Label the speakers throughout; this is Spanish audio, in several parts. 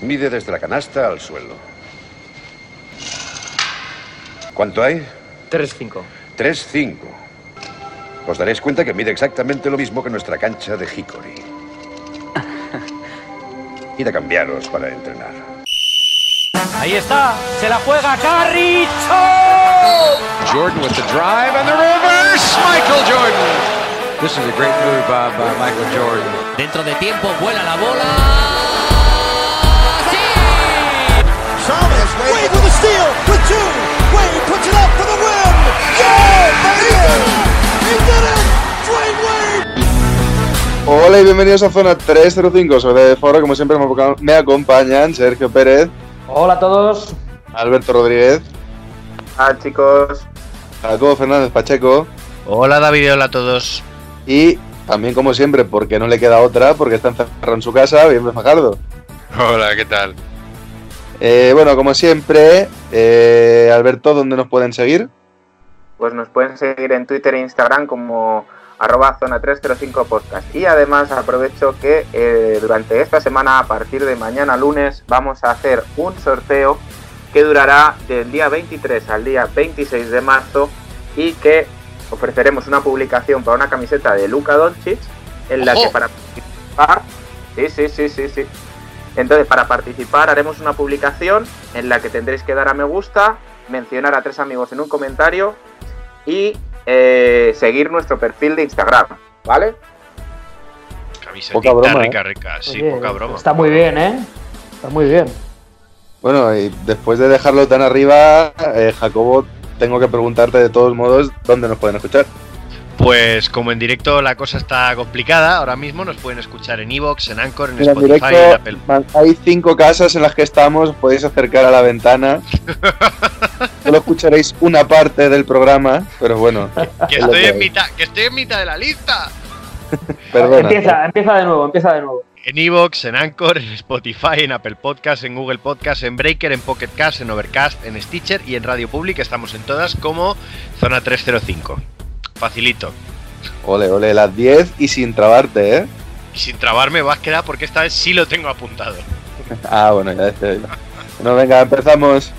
Speaker 1: Mide desde la canasta al suelo. ¿Cuánto hay?
Speaker 2: 3-5.
Speaker 1: 3-5. Os daréis cuenta que mide exactamente lo mismo que nuestra cancha de Hickory. Id a cambiaros para entrenar.
Speaker 2: Ahí está, se la juega Carricho.
Speaker 3: Jordan with the drive and the reverse. Michael Jordan. This is a great move by, by Michael Jordan.
Speaker 4: Dentro de tiempo vuela la bola.
Speaker 5: With a steal, with two. Wade puts it up for the win. Yeah, baby! He did it! Dwayne Wade!
Speaker 6: Hola y bienvenidos a Zona 305. Soy de Foro, como siempre me acompañan- Sergio Pérez,
Speaker 2: Hola a todos.
Speaker 6: Alberto Rodríguez,
Speaker 7: Ah, chicos.
Speaker 6: Jacobo Fernández Pacheco
Speaker 8: Hola David, hola a todos.
Speaker 6: y también como siempre, porque no le queda otra, porque está encerrado en su casa, bien Fajardo.
Speaker 8: Hola, ¿qué tal?
Speaker 6: Eh, bueno, como siempre, eh, Alberto, ¿dónde nos pueden seguir?
Speaker 7: Pues nos pueden seguir en Twitter e Instagram como arroba zona 305 podcast. Y además aprovecho que eh, durante esta semana, a partir de mañana lunes, vamos a hacer un sorteo que durará del día 23 al día 26 de marzo y que ofreceremos una publicación para una camiseta de Luka Doncic en la que para participar... Sí, sí, sí, sí, sí. Entonces, para participar haremos una publicación en la que tendréis que dar a me gusta, mencionar a tres amigos en un comentario y eh, seguir nuestro perfil de Instagram, ¿vale?
Speaker 6: Poca broma,
Speaker 8: rica,
Speaker 6: ¿eh?
Speaker 8: rica. Sí,
Speaker 2: Oye,
Speaker 8: poca broma.
Speaker 2: Está muy bien, ¿eh? Está muy bien.
Speaker 6: Bueno, y después de dejarlo tan arriba, eh, Jacobo, tengo que preguntarte de todos modos dónde nos pueden escuchar.
Speaker 8: Pues como en directo la cosa está complicada, ahora mismo nos pueden escuchar en Evox, en Anchor, en
Speaker 6: Mira, en
Speaker 8: Spotify, en
Speaker 6: directo,
Speaker 8: Apple.
Speaker 6: man- hay cinco casas en las que estamos, os podéis acercar a la ventana. Solo escucharéis una parte del programa, pero bueno,
Speaker 8: Que estoy
Speaker 6: que
Speaker 8: en mitad, que estoy en mitad de la lista.
Speaker 6: perdona.
Speaker 2: Empieza, empieza de nuevo, empieza de nuevo.
Speaker 8: En Evox, en Anchor, en Spotify, en Apple Podcast, en Google Podcast, en Breaker, en Pocket Cast, en Overcast, en Stitcher y en Radio Public. Estamos en todas como Zona 305. Facilito.
Speaker 6: Ole, ole, las 10 y sin trabarte, ¿eh?
Speaker 8: Y sin trabarme vas a quedar porque esta vez sí lo tengo apuntado.
Speaker 6: Ah, bueno, ya estoy. Bueno, venga, empezamos.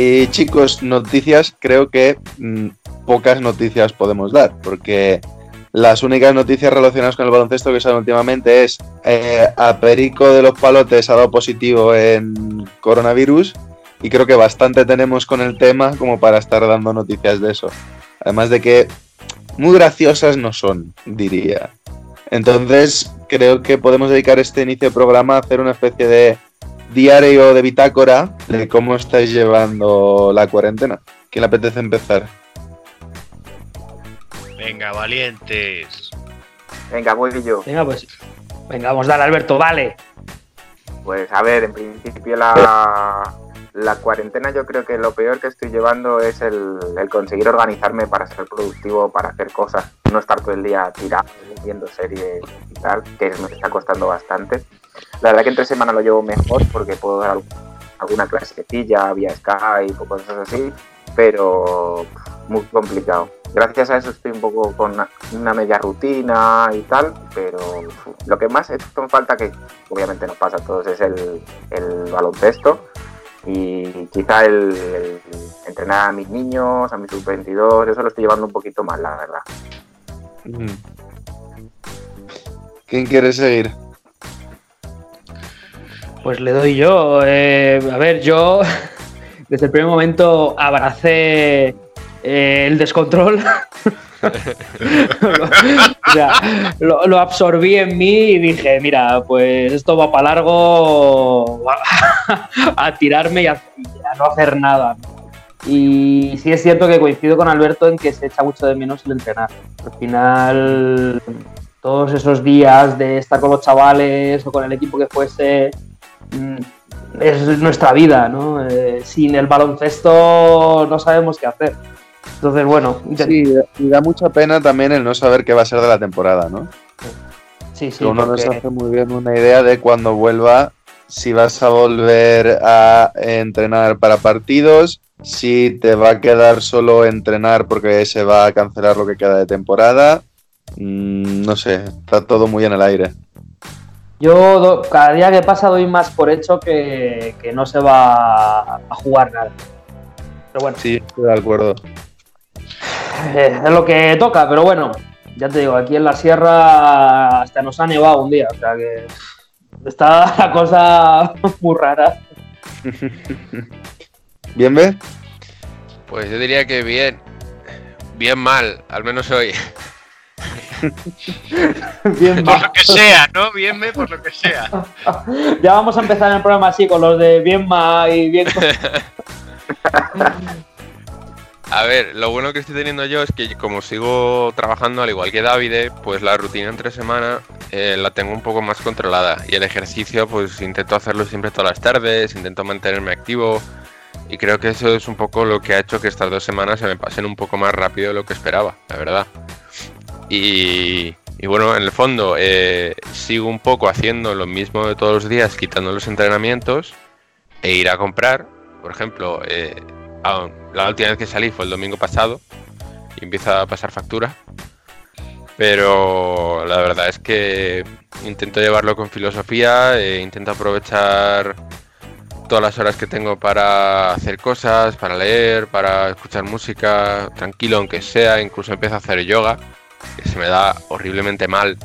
Speaker 6: Y chicos, noticias, creo que mm, pocas noticias podemos dar, porque las únicas noticias relacionadas con el baloncesto que salen últimamente es eh, a Perico de los Palotes ha dado positivo en coronavirus y creo que bastante tenemos con el tema como para estar dando noticias de eso. Además de que muy graciosas no son, diría. Entonces creo que podemos dedicar este inicio de programa a hacer una especie de diario de bitácora de cómo estáis llevando la cuarentena. ¿Quién le apetece empezar?
Speaker 8: Venga, valientes.
Speaker 7: Venga, voy yo.
Speaker 2: Venga, pues. Venga, vamos, dale, Alberto, dale.
Speaker 7: Pues a ver, en principio la, la cuarentena yo creo que lo peor que estoy llevando es el, el conseguir organizarme para ser productivo, para hacer cosas, no estar todo el día tirado, viendo series y tal, que me está costando bastante. La verdad que entre semana lo llevo mejor porque puedo dar alguna clasecilla vía Skype o cosas así, pero muy complicado. Gracias a eso estoy un poco con una, una media rutina y tal, pero lo que más he hecho en falta, que obviamente nos pasa a todos, es el, el baloncesto y quizá el, el entrenar a mis niños, a mis sub-22, eso lo estoy llevando un poquito mal, la verdad.
Speaker 6: Mm. ¿Quién quiere seguir?
Speaker 2: Pues le doy yo. Eh, a ver, yo desde el primer momento abracé eh, el descontrol. o sea, lo, lo absorbí en mí y dije, mira, pues esto va para largo a tirarme y a, a no hacer nada. Y sí es cierto que coincido con Alberto en que se echa mucho de menos el entrenar. Al final, todos esos días de estar con los chavales o con el equipo que fuese, mm, es nuestra vida, ¿no? Eh, sin el baloncesto no sabemos qué hacer. Entonces, bueno,
Speaker 6: Sí, y da mucha pena también el no saber qué va a ser de la temporada, ¿no?
Speaker 2: sí, sí,
Speaker 6: Que uno no se hace muy bien una idea de cuando vuelva, si vas a volver a entrenar para partidos, si te va a quedar solo entrenar porque se va a cancelar lo que queda de temporada. Mm, no sé, está todo muy en el aire.
Speaker 2: Yo do- cada día que pasa doy más por hecho que, que no se va a jugar nada. Pero bueno,
Speaker 6: Sí, estoy de acuerdo.
Speaker 2: eh, es lo que toca, pero bueno, ya te digo, aquí en la sierra hasta nos ha nevado un día, o sea que está la cosa muy rara.
Speaker 6: ¿Bien, ve?
Speaker 9: Pues yo diría que bien. Bien mal, al menos hoy.
Speaker 2: Bien
Speaker 8: Por lo que sea, ¿no? Bien, me, por lo que sea.
Speaker 2: Ya vamos a empezar el programa así con los de bien ma y bien.
Speaker 9: A ver, lo bueno que estoy teniendo yo es que como sigo trabajando al igual que Davide, pues la rutina entre semana eh, la tengo un poco más controlada. Y el ejercicio, pues intento hacerlo siempre todas las tardes, intento mantenerme activo. Y creo que eso es un poco lo que ha hecho que estas dos semanas se me pasen un poco más rápido de lo que esperaba, la verdad. Y, bueno, en el fondo eh, sigo un poco haciendo lo mismo de todos los días, quitando los entrenamientos e ir a comprar. Por ejemplo, eh, la última vez que salí fue el domingo pasado y empieza a pasar factura. Pero la verdad es que intento llevarlo con filosofía, e intento aprovechar todas las horas que tengo para hacer cosas, para leer, para escuchar música, tranquilo aunque sea, incluso empiezo a hacer yoga, que se me da horriblemente mal.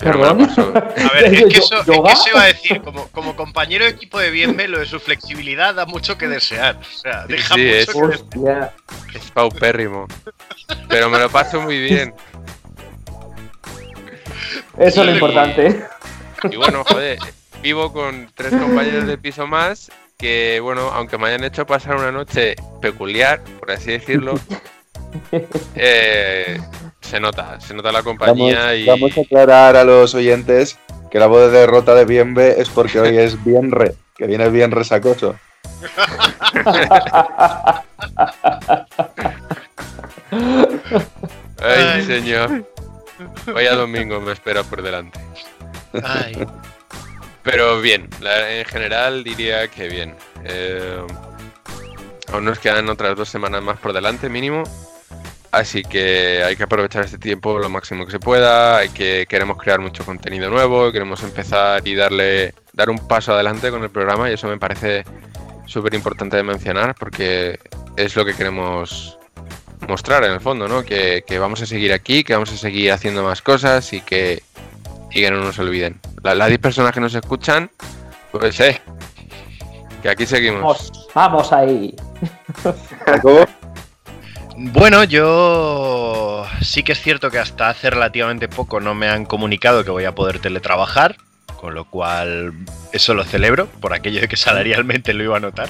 Speaker 9: Pero me lo paso.
Speaker 8: A ver, es que eso, es que eso iba a decir, como, como compañero de equipo de Bienme, lo de su flexibilidad da mucho que desear. O sea, deja
Speaker 9: sí,
Speaker 8: mucho
Speaker 9: es-
Speaker 8: que desear.
Speaker 9: Es paupérrimo. Pero me lo paso muy bien.
Speaker 2: Eso es lo
Speaker 9: Y-
Speaker 2: importante.
Speaker 9: Y bueno, joder, vivo con tres compañeros de piso más que, bueno, aunque me hayan hecho pasar una noche peculiar, por así decirlo, eh, se nota, se nota la
Speaker 6: Vamos,
Speaker 9: compañía y...
Speaker 6: vamos a aclarar a los oyentes que la voz de derrota de Bienve es porque hoy es Bienre, que viene bien resacoso.
Speaker 9: Ay,
Speaker 8: Ay.
Speaker 9: señor. Vaya domingo me espera por delante.
Speaker 8: Ay,
Speaker 9: Pero bien, en general diría que bien. Eh, aún nos quedan otras dos semanas más por delante mínimo. Así que hay que aprovechar este tiempo lo máximo que se pueda. Hay que queremos crear mucho contenido nuevo, queremos empezar y darle dar un paso adelante con el programa y eso me parece súper importante de mencionar porque es lo que queremos mostrar en el fondo, ¿no? Que, que vamos a seguir aquí, que vamos a seguir haciendo más cosas y que, y que no nos olviden. La- Las 10 personas que nos escuchan, pues eh, que aquí seguimos.
Speaker 2: Vamos, vamos ahí.
Speaker 8: Bueno, yo sí que es cierto que hasta hace relativamente poco no me han comunicado que voy a poder teletrabajar, con lo cual eso lo celebro, por aquello de que salarialmente lo iba a notar.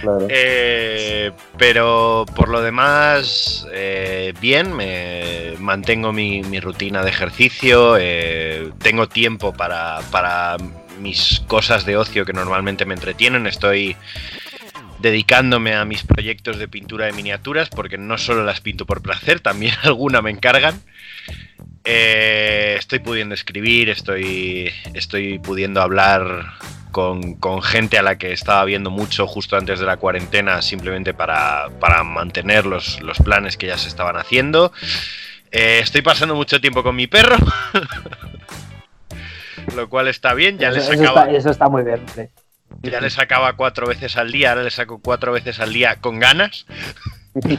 Speaker 6: claro.
Speaker 8: Eh, pero por lo demás, eh, bien, me mantengo mi, mi rutina de ejercicio, eh, tengo tiempo para, para mis cosas de ocio que normalmente me entretienen, estoy dedicándome a mis proyectos de pintura de miniaturas, porque no solo las pinto por placer, también alguna me encargan. Eh, estoy pudiendo escribir, estoy, estoy pudiendo hablar con, con gente a la que estaba viendo mucho justo antes de la cuarentena, simplemente para, para mantener los, los planes que ya se estaban haciendo. Eh, estoy pasando mucho tiempo con mi perro, lo cual está bien, ya le
Speaker 2: eso, eso está, eso está muy bien.
Speaker 8: Ya le sacaba cuatro veces al día, ahora le saco cuatro veces al día con ganas. Y,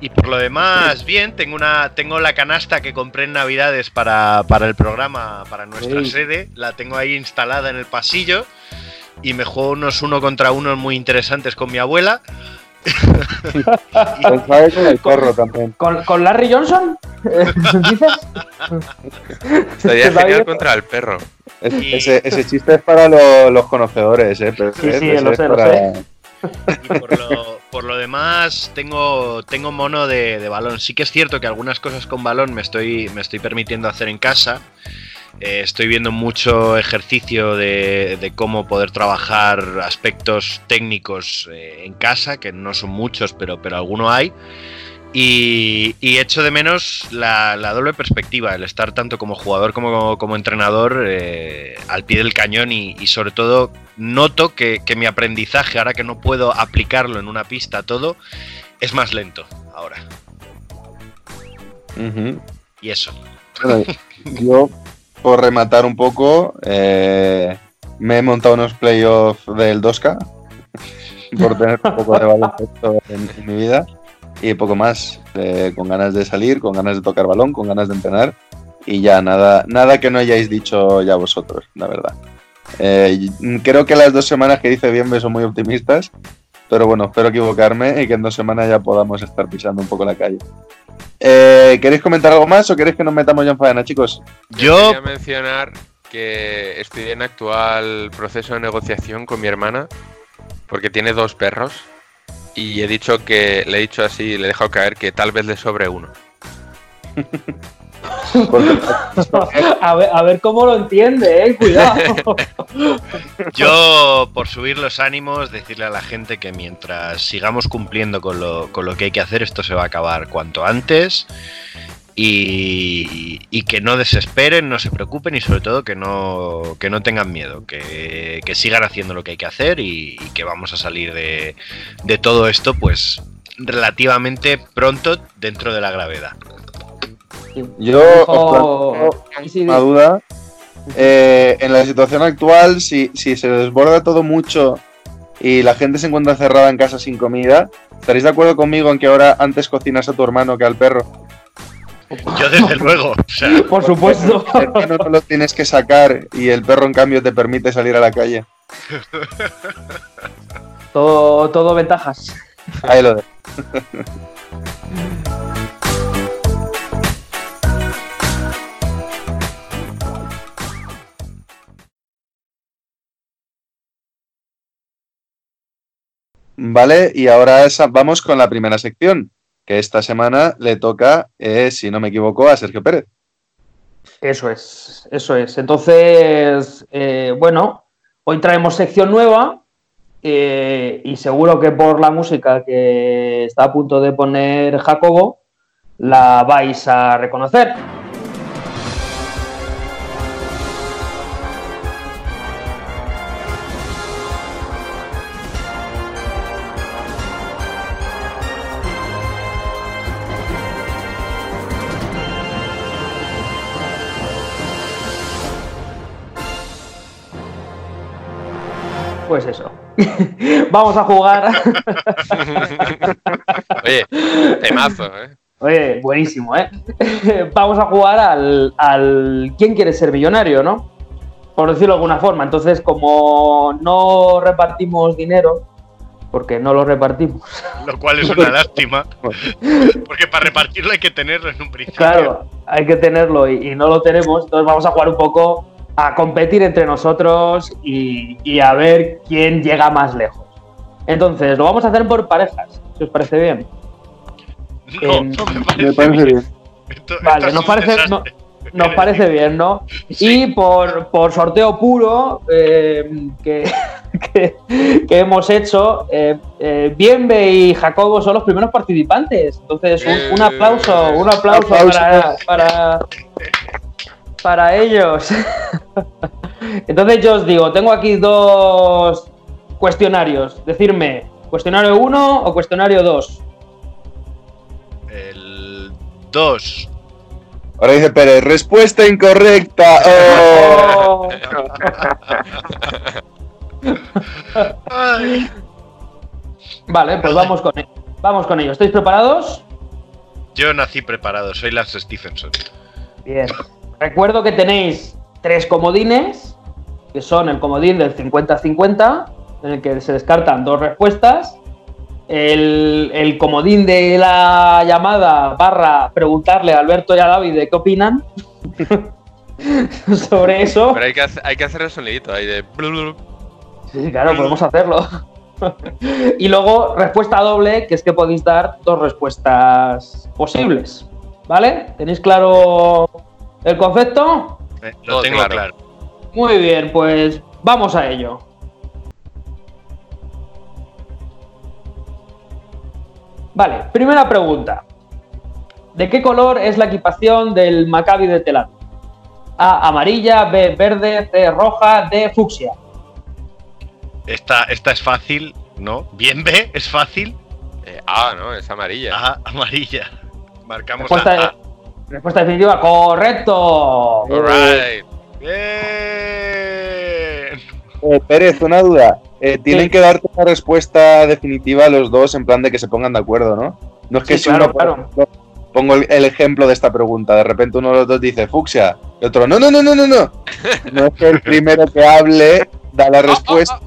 Speaker 8: y por lo demás, bien, tengo una tengo la canasta que compré en Navidades para, para el programa, para nuestra sede, la tengo ahí instalada en el pasillo y me juego unos uno contra uno muy interesantes con mi abuela.
Speaker 6: Que con el perro también.
Speaker 2: ¿Con, con Larry Johnson? ¿Dices?
Speaker 9: Estaría genial
Speaker 2: bien.
Speaker 9: contra el perro.
Speaker 6: Es-
Speaker 8: Y-
Speaker 6: ese, ese chiste es para lo- los conocedores, ¿eh? Pero
Speaker 2: Sí, sí, lo
Speaker 6: es
Speaker 2: sé, lo
Speaker 6: para-
Speaker 2: sé.
Speaker 8: Y por lo, por lo demás, tengo, tengo mono de, de balón. Sí que es cierto que algunas cosas con balón me estoy, me estoy permitiendo hacer en casa. Eh, estoy viendo mucho ejercicio de, de cómo poder trabajar aspectos técnicos eh, en casa, que no son muchos, pero, pero alguno hay. Y, y echo de menos la, la doble perspectiva, el estar tanto como jugador como, como entrenador eh, al pie del cañón y, y sobre todo noto que, que mi aprendizaje, ahora que no puedo aplicarlo en una pista todo, es más lento ahora. Y eso.
Speaker 6: Bueno, yo, por rematar un poco, eh, me he montado unos playoffs del 2K por tener un poco de baloncesto en, en mi vida y poco más, eh, con ganas de salir, con ganas de tocar balón, con ganas de entrenar y ya nada, nada que no hayáis dicho ya vosotros, la verdad. Eh, creo que las dos semanas que dice bien son muy optimistas, pero bueno, espero equivocarme y que en dos semanas ya podamos estar pisando un poco la calle. Eh, ¿Queréis comentar algo más o queréis que nos metamos ya en faena, chicos?
Speaker 8: Yo,
Speaker 9: Quería mencionar que estoy en actual proceso de negociación con mi hermana porque tiene dos perros y he dicho que le he dicho así, le he dejado caer que tal vez le sobre uno.
Speaker 2: A ver, cómo lo entiende, eh. Cuidado.
Speaker 8: yo, por subir los ánimos, decirle a la gente que mientras sigamos cumpliendo con lo, con lo que hay que hacer, esto se va a acabar cuanto antes. Y, y que no desesperen, no se preocupen y sobre todo que no, que no tengan miedo, que, que sigan haciendo lo que hay que hacer y, y que vamos a salir de, de todo esto pues relativamente pronto dentro de la gravedad.
Speaker 6: Yo os planteo una duda. Eh, en la situación actual, si, si se desborda todo mucho y la gente se encuentra cerrada en casa sin comida, ¿estaréis de acuerdo conmigo en que ahora antes cocinas a tu hermano que al perro?
Speaker 8: Yo desde luego, o sea,
Speaker 2: Por supuesto.
Speaker 6: El hermano no lo tienes que sacar y el perro en cambio te permite salir a la calle.
Speaker 2: todo, todo ventajas.
Speaker 6: Ahí lo dejo. Vale, y ahora vamos con la primera sección, que esta semana le toca, eh, si no me equivoco, a Sergio Pérez.
Speaker 2: Eso es, eso es. Entonces, eh, bueno, hoy traemos sección nueva eh, y seguro que por la música que está a punto de poner Jacobo, la vais a reconocer. Pues eso. Vamos a jugar.
Speaker 9: Oye, temazo, ¿eh?
Speaker 2: Oye, buenísimo, ¿eh? Vamos a jugar al, al ¿Quién quiere ser millonario, no? Por decirlo de alguna forma. Entonces, como no repartimos dinero, porque no lo repartimos.
Speaker 8: lo cual es una lástima, porque para repartirlo hay que tenerlo en un principio.
Speaker 2: Claro, hay que tenerlo y, y no lo tenemos. Entonces, vamos a jugar un poco a competir entre nosotros y, y a ver quién llega más lejos. Entonces, lo vamos a hacer por parejas, si os parece bien.
Speaker 8: No, no me parece,
Speaker 6: Me parece bien.
Speaker 8: Esto-
Speaker 2: Vale,
Speaker 8: esto
Speaker 2: nos parece, no- nos parece bien, ¿no?
Speaker 8: Sí.
Speaker 2: Y por, por sorteo puro eh, que, que- que hemos hecho, eh, eh, Bienve y Jacobo son los primeros participantes. Entonces, un, un aplauso, un aplauso,
Speaker 6: Aplauso.
Speaker 2: Para, para, para ellos. Entonces, yo os digo, tengo aquí dos cuestionarios. Decirme, ¿cuestionario 1 o cuestionario 2?
Speaker 8: El 2.
Speaker 6: Ahora dice Pérez, respuesta incorrecta. Oh.
Speaker 2: Vale, pues vamos con, e- vamos con ello. ¿Estáis preparados?
Speaker 8: Yo nací preparado, soy Lance Stephenson.
Speaker 2: Bien. Recuerdo que tenéis tres comodines, que son el comodín del 50-50, en el que se descartan dos respuestas. El, el comodín de la llamada barra preguntarle a Alberto y a David de qué opinan sobre eso.
Speaker 9: Pero hay que, hacer, hay que hacer el sonidito ahí de.
Speaker 2: Sí, claro, podemos hacerlo. y luego, respuesta doble, que es que podéis dar dos respuestas posibles. ¿Vale? ¿Tenéis claro el concepto?
Speaker 8: Eh, lo tengo
Speaker 9: claro.
Speaker 8: claro.
Speaker 2: Muy bien, pues vamos a ello. Vale, primera pregunta. ¿De qué color es la equipación del Maccabi de Tel Aviv? A, amarilla, B, verde, C, roja, D, fucsia.
Speaker 8: Esta, esta es fácil, ¿no? Bien B, es fácil.
Speaker 9: Eh, ah, no, es amarilla.
Speaker 8: Ah, amarilla. Marcamos
Speaker 2: Respuesta,
Speaker 8: a, a-
Speaker 2: respuesta definitiva, correcto.
Speaker 9: Alright.
Speaker 8: Bien.
Speaker 6: Eh, Pérez, una duda. Eh, tienen
Speaker 2: Sí.
Speaker 6: que darte una respuesta definitiva los dos en plan de que se pongan de acuerdo, ¿no? No es que
Speaker 2: Sí,
Speaker 6: si
Speaker 2: claro,
Speaker 6: uno,
Speaker 2: claro.
Speaker 6: pongo el, el ejemplo de esta pregunta, de repente uno de los dos dice fucsia, y otro, no, no, no, no, no, no. No es que el primero que hable da la respuesta,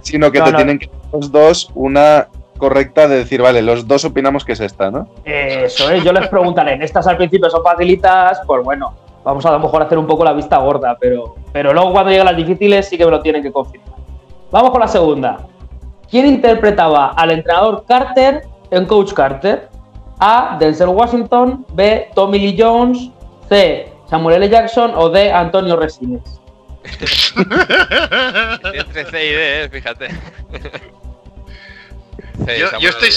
Speaker 6: sino que
Speaker 2: No,
Speaker 6: te
Speaker 2: no.
Speaker 6: tienen que dar los dos una correcta de decir, vale, los dos opinamos que es esta, ¿no?
Speaker 2: Eso es, yo les preguntaré, en estas al principio son facilitas, pues bueno, vamos a, a lo mejor a hacer un poco la vista gorda, pero, pero luego cuando lleguen las difíciles sí que me lo tienen que confirmar. Vamos con la segunda. ¿Quién interpretaba al entrenador Carter en Coach Carter? A. Denzel Washington, B. Tommy Lee Jones, C. Samuel L. Jackson o D. Antonio Resines.
Speaker 9: Entre C y D, eh, fíjate.
Speaker 8: Yo, estoy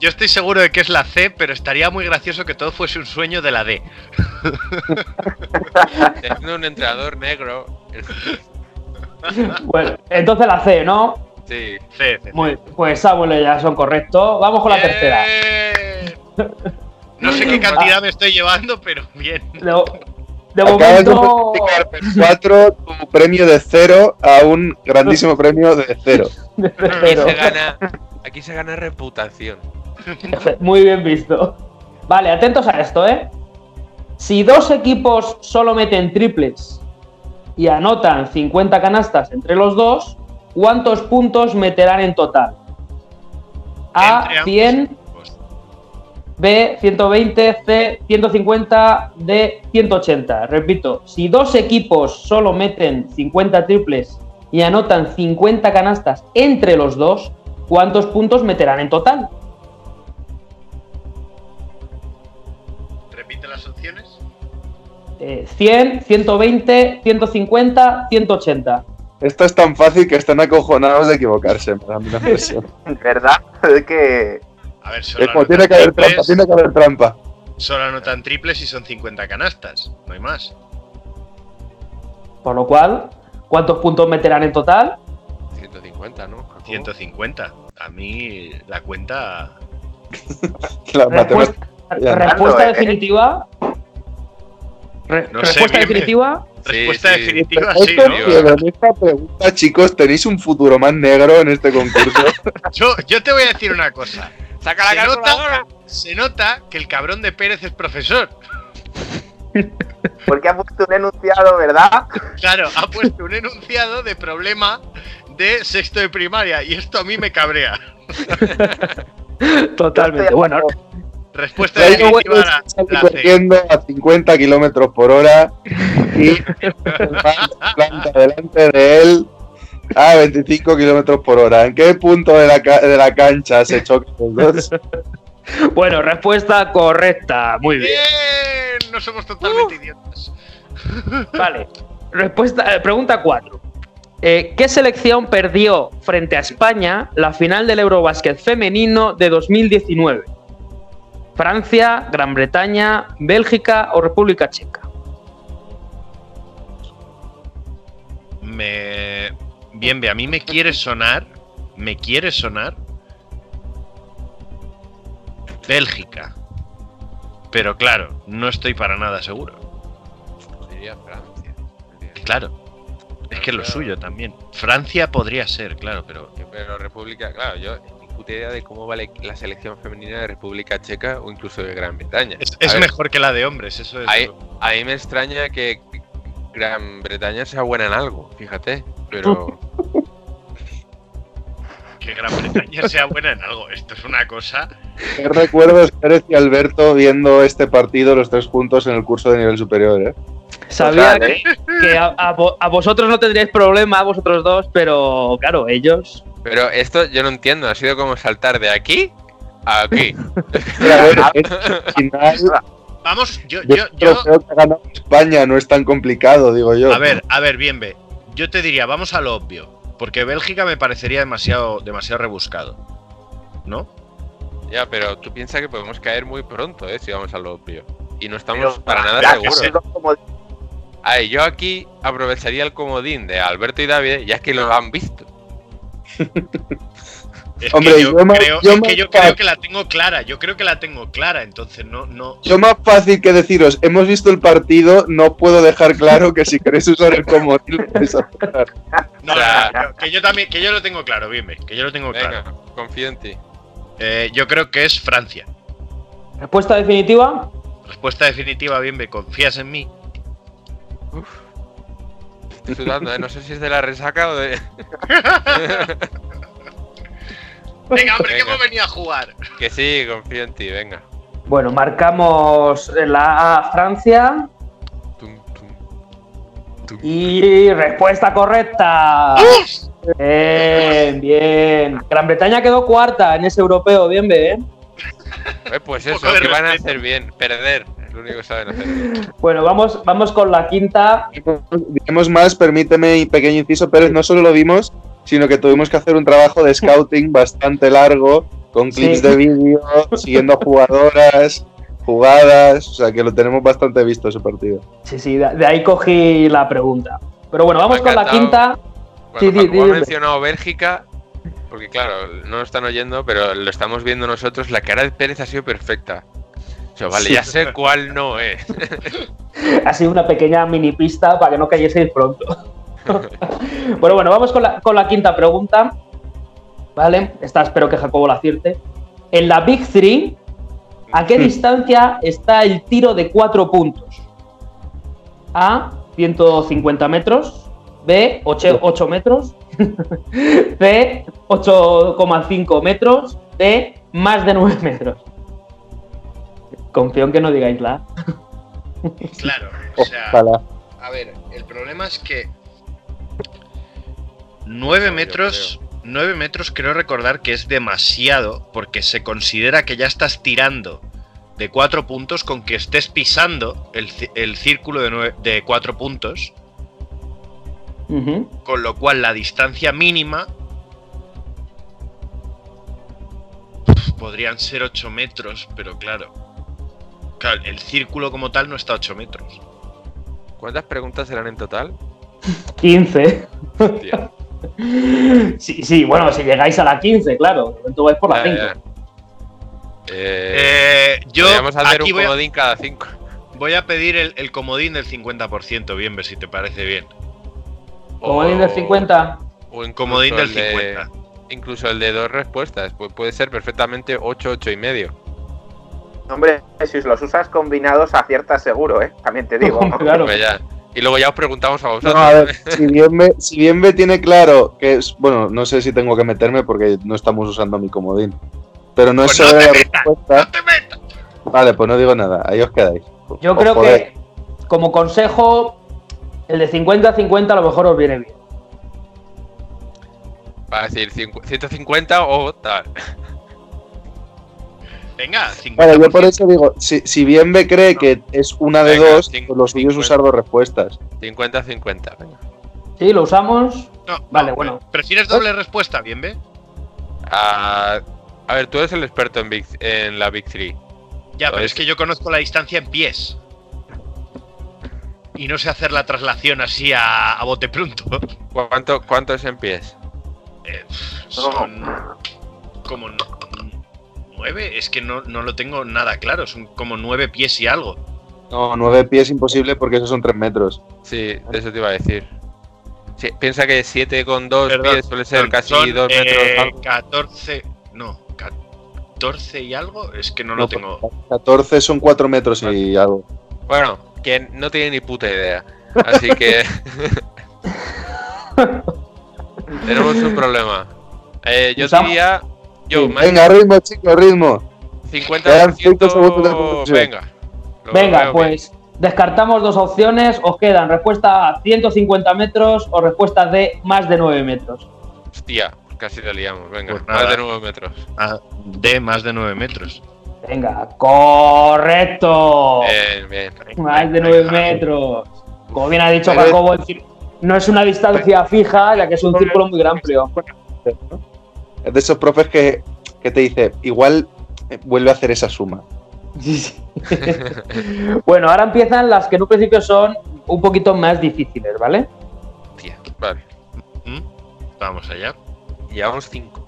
Speaker 8: yo estoy seguro de que es la C, pero estaría muy gracioso que todo fuese un sueño de la D.
Speaker 9: Teniendo un entrenador negro.
Speaker 2: Bueno, entonces la C, ¿no?
Speaker 9: Sí.
Speaker 8: C, C.
Speaker 2: Muy, pues Samuel L. Jackson, correcto. Vamos con la tercera.
Speaker 8: No sé qué cantidad me estoy llevando, pero bien.
Speaker 2: De, de
Speaker 6: Acabas de
Speaker 2: momento.
Speaker 6: multiplicar por cuatro tu premio de cero a un grandísimo premio de cero.
Speaker 2: de
Speaker 9: se gana, aquí se gana reputación.
Speaker 2: Muy bien visto. Vale, atentos a esto, ¿eh? Si dos equipos solo meten triples y anotan 50 canastas entre los dos, ¿cuántos puntos meterán en total? A,
Speaker 8: Entre ambos
Speaker 2: 100,
Speaker 8: equipos.
Speaker 2: B, 120, C, 150, D, 180. Repito, si dos equipos solo meten 50 triples y anotan 50 canastas entre los dos, ¿cuántos puntos meterán en total?
Speaker 8: Repite las opciones.
Speaker 2: Eh, 100, 120, 150, 180.
Speaker 6: Esto es tan fácil que están acojonados de equivocarse, me da impresión.
Speaker 7: ¿Verdad? Es que
Speaker 8: A ver, solo
Speaker 6: Es como,
Speaker 8: anotan,
Speaker 6: tiene que haber
Speaker 8: triples,
Speaker 6: trampa, tiene que haber trampa.
Speaker 8: solo anotan triples y son 50 canastas. No hay más.
Speaker 2: Por lo cual, ¿cuántos puntos meterán en total?
Speaker 9: 150, ¿no? Jacobo?
Speaker 8: 150. A mí la cuenta.
Speaker 6: La
Speaker 2: Respuesta, respuesta
Speaker 7: ¿eh?
Speaker 2: definitiva. Re-
Speaker 8: No sé,
Speaker 2: respuesta definitiva.
Speaker 9: Sí,
Speaker 8: Respuesta
Speaker 9: sí.
Speaker 8: definitiva, sí, ¿no?
Speaker 6: con esta pregunta, chicos, tenéis un futuro más negro en este concurso.
Speaker 8: Yo, yo te voy a decir una cosa.
Speaker 9: ¡Saca
Speaker 8: Se
Speaker 9: la
Speaker 8: nota, se nota que el cabrón de Pérez es profesor.
Speaker 7: porque ha puesto un enunciado, ¿verdad?
Speaker 8: Claro, ha puesto un enunciado de problema de sexto de primaria y esto a mí me cabrea.
Speaker 2: Totalmente. Bueno,
Speaker 8: Respuesta
Speaker 6: huevos,
Speaker 8: la, C.
Speaker 6: corriendo a 50 kilómetros por hora y planta delante de él a 25 kilómetros por hora. ¿En qué punto de la, ca- de la cancha se chocan los dos?
Speaker 2: bueno, respuesta correcta. Muy bien.
Speaker 8: Bien, no somos totalmente idiotas.
Speaker 2: Vale. Respuesta, eh, pregunta 4. ¿Qué selección perdió frente a España la final del Eurobásquet femenino de 2019? ¿Francia, Gran Bretaña, Bélgica o República Checa?
Speaker 8: Me. Bien, ve, a mí me quiere sonar. Me quiere sonar. Bélgica. Pero claro, no estoy para nada seguro.
Speaker 9: Diría Francia.
Speaker 8: Claro. Es que es lo suyo también. Francia podría ser, claro, pero.
Speaker 9: Pero República, claro, yo ni puta idea de cómo vale la selección femenina de República Checa o incluso de Gran Bretaña.
Speaker 8: Es,
Speaker 9: A
Speaker 8: es
Speaker 9: ver,
Speaker 8: mejor que la de hombres, eso es.
Speaker 9: Ahí, a mí me extraña que Gran Bretaña sea buena en algo, fíjate. Pero
Speaker 8: Que Gran Bretaña sea buena en algo. Esto es una cosa.
Speaker 6: ¿Qué recuerdos Pérez y Alberto viendo este partido los tres juntos en el curso de nivel superior? ¿eh?
Speaker 2: Sabía
Speaker 7: Total,
Speaker 2: que,
Speaker 7: ¿eh?
Speaker 2: que a, a vo- a vosotros no tendríais problema, a vosotros dos, pero claro, ellos.
Speaker 9: Pero esto yo no entiendo, ha sido como saltar de aquí a aquí.
Speaker 6: Pero a ver, final,
Speaker 8: Vamos, yo,
Speaker 6: yo,
Speaker 8: yo, yo.
Speaker 6: creo que España, no es tan complicado, digo yo.
Speaker 8: A ver, a ver, bien, ve. Yo te diría, vamos a lo obvio. Porque Bélgica me parecería demasiado, demasiado rebuscado. ¿No?
Speaker 9: Ya, pero tú piensas que podemos caer muy pronto, ¿eh? Si vamos al obvio. Y no estamos
Speaker 7: Pero,
Speaker 9: para nada seguros. Ay, yo aquí aprovecharía el comodín de Alberto y David, ya que lo han visto.
Speaker 8: Es
Speaker 6: Hombre,
Speaker 8: que yo, creo,
Speaker 6: yo
Speaker 8: es
Speaker 6: me-
Speaker 8: que yo creo que la tengo clara. Yo creo que la tengo clara. Entonces no, no.
Speaker 6: Yo más fácil que deciros, hemos visto el partido, no puedo dejar claro que si queréis usar el comodín lo podéis hacer.
Speaker 8: No, no, no, que yo también, que yo lo tengo claro, bien, que yo lo tengo
Speaker 9: Venga,
Speaker 8: claro.
Speaker 9: confío en ti.
Speaker 8: Eh, yo creo que es Francia.
Speaker 2: Respuesta definitiva.
Speaker 8: Respuesta definitiva, bien, ¿confías en mí?
Speaker 9: Estoy sudando, ¿eh? No sé si es de la resaca o de.
Speaker 8: Venga, hombre, que hemos venido a jugar.
Speaker 9: que sí, confío en ti, venga.
Speaker 2: Bueno, marcamos la A Francia.
Speaker 9: Tum, tum, tum.
Speaker 2: Y respuesta correcta. Bien, bien. Gran Bretaña quedó cuarta en ese europeo, bien, bien.
Speaker 9: Eh, pues eso, que van a hacer bien. Perder, lo único que saben hacer.
Speaker 2: Bueno, vamos, vamos con la quinta.
Speaker 6: Diremos más, permíteme y pequeño inciso, Pérez, no solo lo vimos, sino que tuvimos que hacer un trabajo de scouting bastante largo, con clips
Speaker 2: Sí.
Speaker 6: de vídeo, siguiendo jugadoras, jugadas, o sea que lo tenemos bastante visto ese partido.
Speaker 2: Sí, sí, de, ahí cogí la pregunta. Pero bueno, vamos con la quinta.
Speaker 9: Cuando
Speaker 2: Sí, sí,
Speaker 9: Jacobo ha mencionado Bélgica, porque claro, no lo están oyendo, pero lo estamos viendo nosotros, la cara de Pérez ha sido perfecta. Vale,
Speaker 2: Sí.
Speaker 9: ya sé cuál no es.
Speaker 2: Ha sido una pequeña mini pista para que no cayeseis pronto. bueno, bueno, vamos con la, con la quinta pregunta. Vale, esta espero que Jacobo la acierte. En la Big Three, ¿a qué distancia está el tiro de cuatro puntos? A, 150 metros. B, 8, 8 metros. C, 8,5 metros. D, más de 9 metros. Confío en que no digáis la.
Speaker 8: Claro, o sea,
Speaker 6: Ojalá.
Speaker 8: a ver, el problema es que 9
Speaker 9: Yo
Speaker 8: metros, 9 metros creo recordar que es demasiado porque se considera que ya estás tirando de 4 puntos con que estés pisando el, el círculo de, nueve- de 4 puntos, con lo cual la distancia mínima podrían ser 8 metros, pero claro, claro, el círculo como tal no está a 8 metros.
Speaker 9: ¿Cuántas preguntas serán en total?
Speaker 2: 15.
Speaker 9: Hostia.
Speaker 2: Sí, sí, bueno, si llegáis a la 15, claro. Momento vais por la
Speaker 9: Ya,
Speaker 2: 5.
Speaker 9: ya. Eh,
Speaker 8: Eh, yo
Speaker 9: podríamos hacer
Speaker 8: aquí
Speaker 9: un
Speaker 8: voy a,
Speaker 9: comodín cada cinco.
Speaker 8: voy a pedir el, el comodín del 50%, bien, ver si te parece bien.
Speaker 2: Comodín del 50.
Speaker 9: O incluso
Speaker 8: Comodín del
Speaker 9: el de-
Speaker 8: 50.
Speaker 9: incluso el de dos respuestas. Pu- puede ser perfectamente 8, 8 y medio.
Speaker 7: Hombre, si os los usas combinados aciertas seguro, ¿eh? También te digo.
Speaker 2: Claro.
Speaker 9: Pues ya. Y luego ya os preguntamos a vosotros.
Speaker 6: No, a ver, si bien, me, si bien me tiene claro que es. Bueno, no sé si tengo que meterme porque no estamos usando mi comodín. Pero no
Speaker 8: Pues
Speaker 6: es
Speaker 8: no
Speaker 6: sobre
Speaker 8: te
Speaker 6: la
Speaker 8: metas,
Speaker 6: respuesta.
Speaker 8: ¡No te metas!
Speaker 6: Vale, pues no digo nada, ahí os quedáis.
Speaker 2: Yo
Speaker 6: Os
Speaker 2: creo que, como consejo, el de 50-50 a lo mejor os viene bien.
Speaker 9: Va a decir cincu- 150 o tal.
Speaker 8: Venga, 50%.
Speaker 6: Vale, yo por eso digo, si, si bien me cree que es una de
Speaker 9: Venga,
Speaker 6: dos, pues lo suyo es
Speaker 9: 50.
Speaker 6: usar dos respuestas.
Speaker 9: 50-50. venga.
Speaker 2: Sí, lo usamos.
Speaker 8: No,
Speaker 2: Vale,
Speaker 8: no,
Speaker 2: bueno.
Speaker 8: ¿Prefieres doble respuesta, bien, ve?
Speaker 9: Ah, a ver, tú eres el experto en, Big- en la Big 3.
Speaker 8: Ya, pero es que yo conozco la distancia en pies. Y no sé hacer la traslación así a, a bote pronto.
Speaker 9: ¿Cuánto, ¿Cuánto es en pies?
Speaker 8: Eh, son como nueve. Es que no, no lo tengo nada claro. Son como nueve pies y algo.
Speaker 6: No, nueve pies imposible porque esos son tres metros.
Speaker 9: Sí, de eso te iba a decir. Sí, piensa que 7 con 2
Speaker 8: Perdón,
Speaker 9: pies suele ser casi
Speaker 8: son,
Speaker 9: 2 metros.
Speaker 8: eh,
Speaker 9: algo.
Speaker 8: 14. No, 14 y algo. Es que no,
Speaker 6: No,
Speaker 8: lo tengo.
Speaker 6: 14 son cuatro metros y algo.
Speaker 9: Bueno, que no tiene ni puta idea. Así que. Tenemos un problema. Eh, yo diría. Yo,
Speaker 2: Sí.
Speaker 9: más
Speaker 6: Venga, ritmo, chicos, ritmo.
Speaker 9: 50%.
Speaker 6: quedan cinco segundos de conclusión.
Speaker 9: Venga. Lo
Speaker 2: Venga,
Speaker 9: veo bien.
Speaker 2: pues descartamos dos opciones. Os quedan respuesta A 150 metros o respuesta D más de 9 metros.
Speaker 9: Hostia, casi la liamos. Venga,
Speaker 8: Pues
Speaker 9: más de 9 metros.
Speaker 8: Ah, de más de 9 metros.
Speaker 2: Venga, correcto.
Speaker 9: Bien, bien.
Speaker 2: Más de 9 metros. Como bien ha dicho Jacobo, no es una distancia fija, ya que es un círculo muy amplio.
Speaker 6: Es de esos profes que, que te dice, igual eh, vuelve a hacer esa suma.
Speaker 2: Sí, sí. bueno, ahora empiezan las que en un principio son un poquito más difíciles, ¿vale?
Speaker 9: Tía, vale.
Speaker 8: ¿Mm? Vamos allá.
Speaker 9: Llevamos cinco.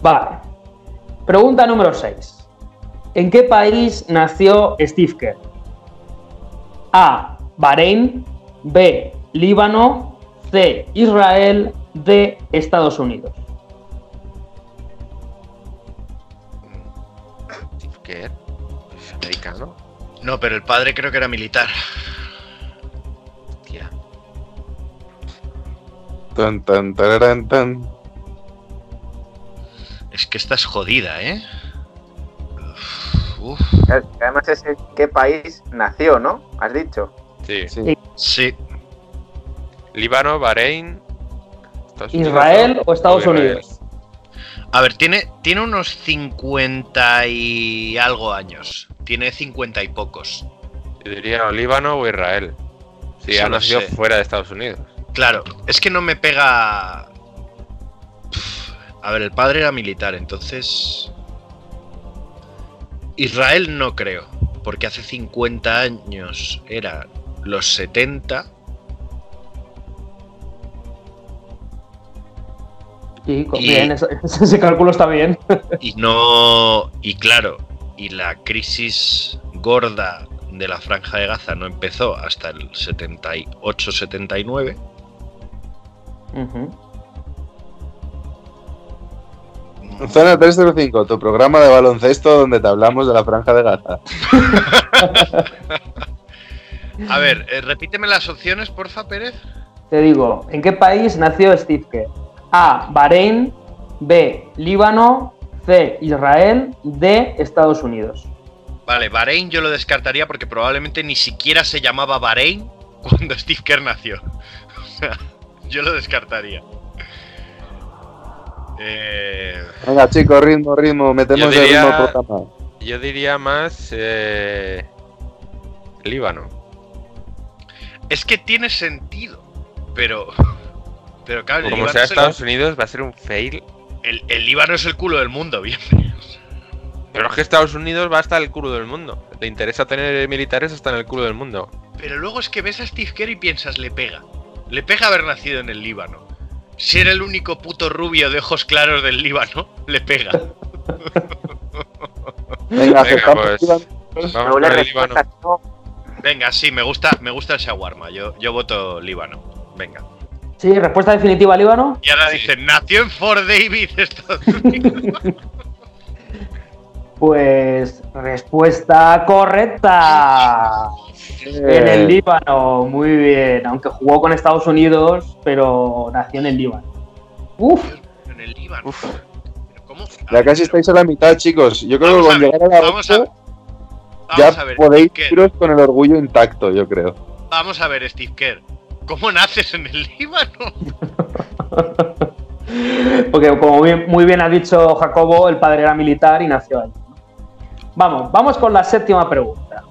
Speaker 2: Vale. Pregunta número 6. ¿En qué país nació Steve Kerr? A. Bahrein. B. Líbano. C. Israel. D. Estados Unidos.
Speaker 9: Kerr. ¿Es americano?
Speaker 8: No, pero el padre creo que era militar.
Speaker 9: Tía.
Speaker 6: Tan, tan, tararán, tan.
Speaker 8: Es que esta es jodida, ¿eh? Uf.
Speaker 7: Además es en qué país nació, ¿no? Has dicho.
Speaker 9: Sí.
Speaker 6: Sí.
Speaker 8: Sí.
Speaker 9: Líbano, Bahrein.
Speaker 2: ¿Israel o Estados
Speaker 9: Israel.
Speaker 2: Unidos?
Speaker 8: A ver, tiene, tiene unos 50 y algo años. Tiene 50 y pocos.
Speaker 9: Yo diría o Líbano o Israel. Si
Speaker 8: Eso
Speaker 9: ha nacido
Speaker 8: sé.
Speaker 9: fuera de Estados Unidos.
Speaker 8: Claro, es que no me pega. A ver, el padre era militar, entonces. Israel no creo, porque hace 50 años era los 70.
Speaker 2: Sí,
Speaker 8: Y-
Speaker 2: bien, ese, ese cálculo está bien.
Speaker 8: Y no. Y claro, y la crisis gorda de la franja de Gaza no empezó hasta el 78-79.
Speaker 2: Ujú.
Speaker 6: Zona 305, tu programa de baloncesto donde te hablamos de la franja de Gaza.
Speaker 8: A ver, eh, repíteme las opciones, porfa, Pérez.
Speaker 2: Te digo, ¿en qué país nació Steve Kerr? A. Bahrein. B. Líbano. C. Israel. D. Estados Unidos.
Speaker 8: Vale, Bahrein yo lo descartaría porque probablemente ni siquiera se llamaba Bahrein cuando Steve Kerr nació. O sea, yo lo descartaría. Eh,
Speaker 6: Venga, chicos, ritmo, ritmo, metemos
Speaker 9: Yo
Speaker 6: el
Speaker 9: diría-
Speaker 6: ritmo programa.
Speaker 9: Yo diría más. eh, Líbano.
Speaker 8: es que tiene sentido, pero. Pero claro, el
Speaker 9: Como
Speaker 8: Líbano,
Speaker 9: sea
Speaker 8: es el,
Speaker 9: Estados Unidos, va a ser un fail.
Speaker 8: el- el Líbano es el culo del mundo, bien.
Speaker 9: Pero es que Estados Unidos va hasta el culo del mundo. Le interesa tener militares hasta en el culo del mundo.
Speaker 8: Pero luego es que ves a Steve Kerr y piensas, le pega. Le pega haber nacido en el Líbano. Ser el único puto rubio de ojos claros del Líbano, le pega.
Speaker 6: Venga,
Speaker 9: Venga,
Speaker 6: aceptamos.
Speaker 9: pues.
Speaker 6: Iván.
Speaker 9: Vamos con el Líbano.
Speaker 7: no.
Speaker 8: Venga, sí, me gusta, me gusta el shawarma. Yo, yo voto Líbano. Venga.
Speaker 2: Sí, respuesta definitiva, Líbano.
Speaker 8: Y ahora
Speaker 9: Sí.
Speaker 8: dicen, nació en Fort David, Estados Unidos.
Speaker 2: Pues respuesta correcta. En el Líbano, muy bien. Aunque jugó con Estados Unidos, pero nació en el Líbano. Uf,
Speaker 8: en el Líbano.
Speaker 9: Uf.
Speaker 8: Pero ¿cómo?
Speaker 6: Ya
Speaker 8: ver,
Speaker 6: casi
Speaker 8: pero
Speaker 6: estáis a la mitad, chicos. Yo creo
Speaker 8: Vamos
Speaker 6: que
Speaker 8: a
Speaker 6: con
Speaker 8: ver,
Speaker 6: llegar a la
Speaker 8: vamos a-
Speaker 6: 8
Speaker 8: Vamos
Speaker 6: ya
Speaker 8: a ver,
Speaker 6: podéis
Speaker 8: Steve Kerr,
Speaker 6: iros con el orgullo intacto, yo creo.
Speaker 8: vamos a ver, Steve Kerr. ¿Cómo naces en el Líbano?
Speaker 2: porque como muy bien ha dicho Jacobo, el padre era militar y nació ahí. Vamos, vamos con la séptima pregunta.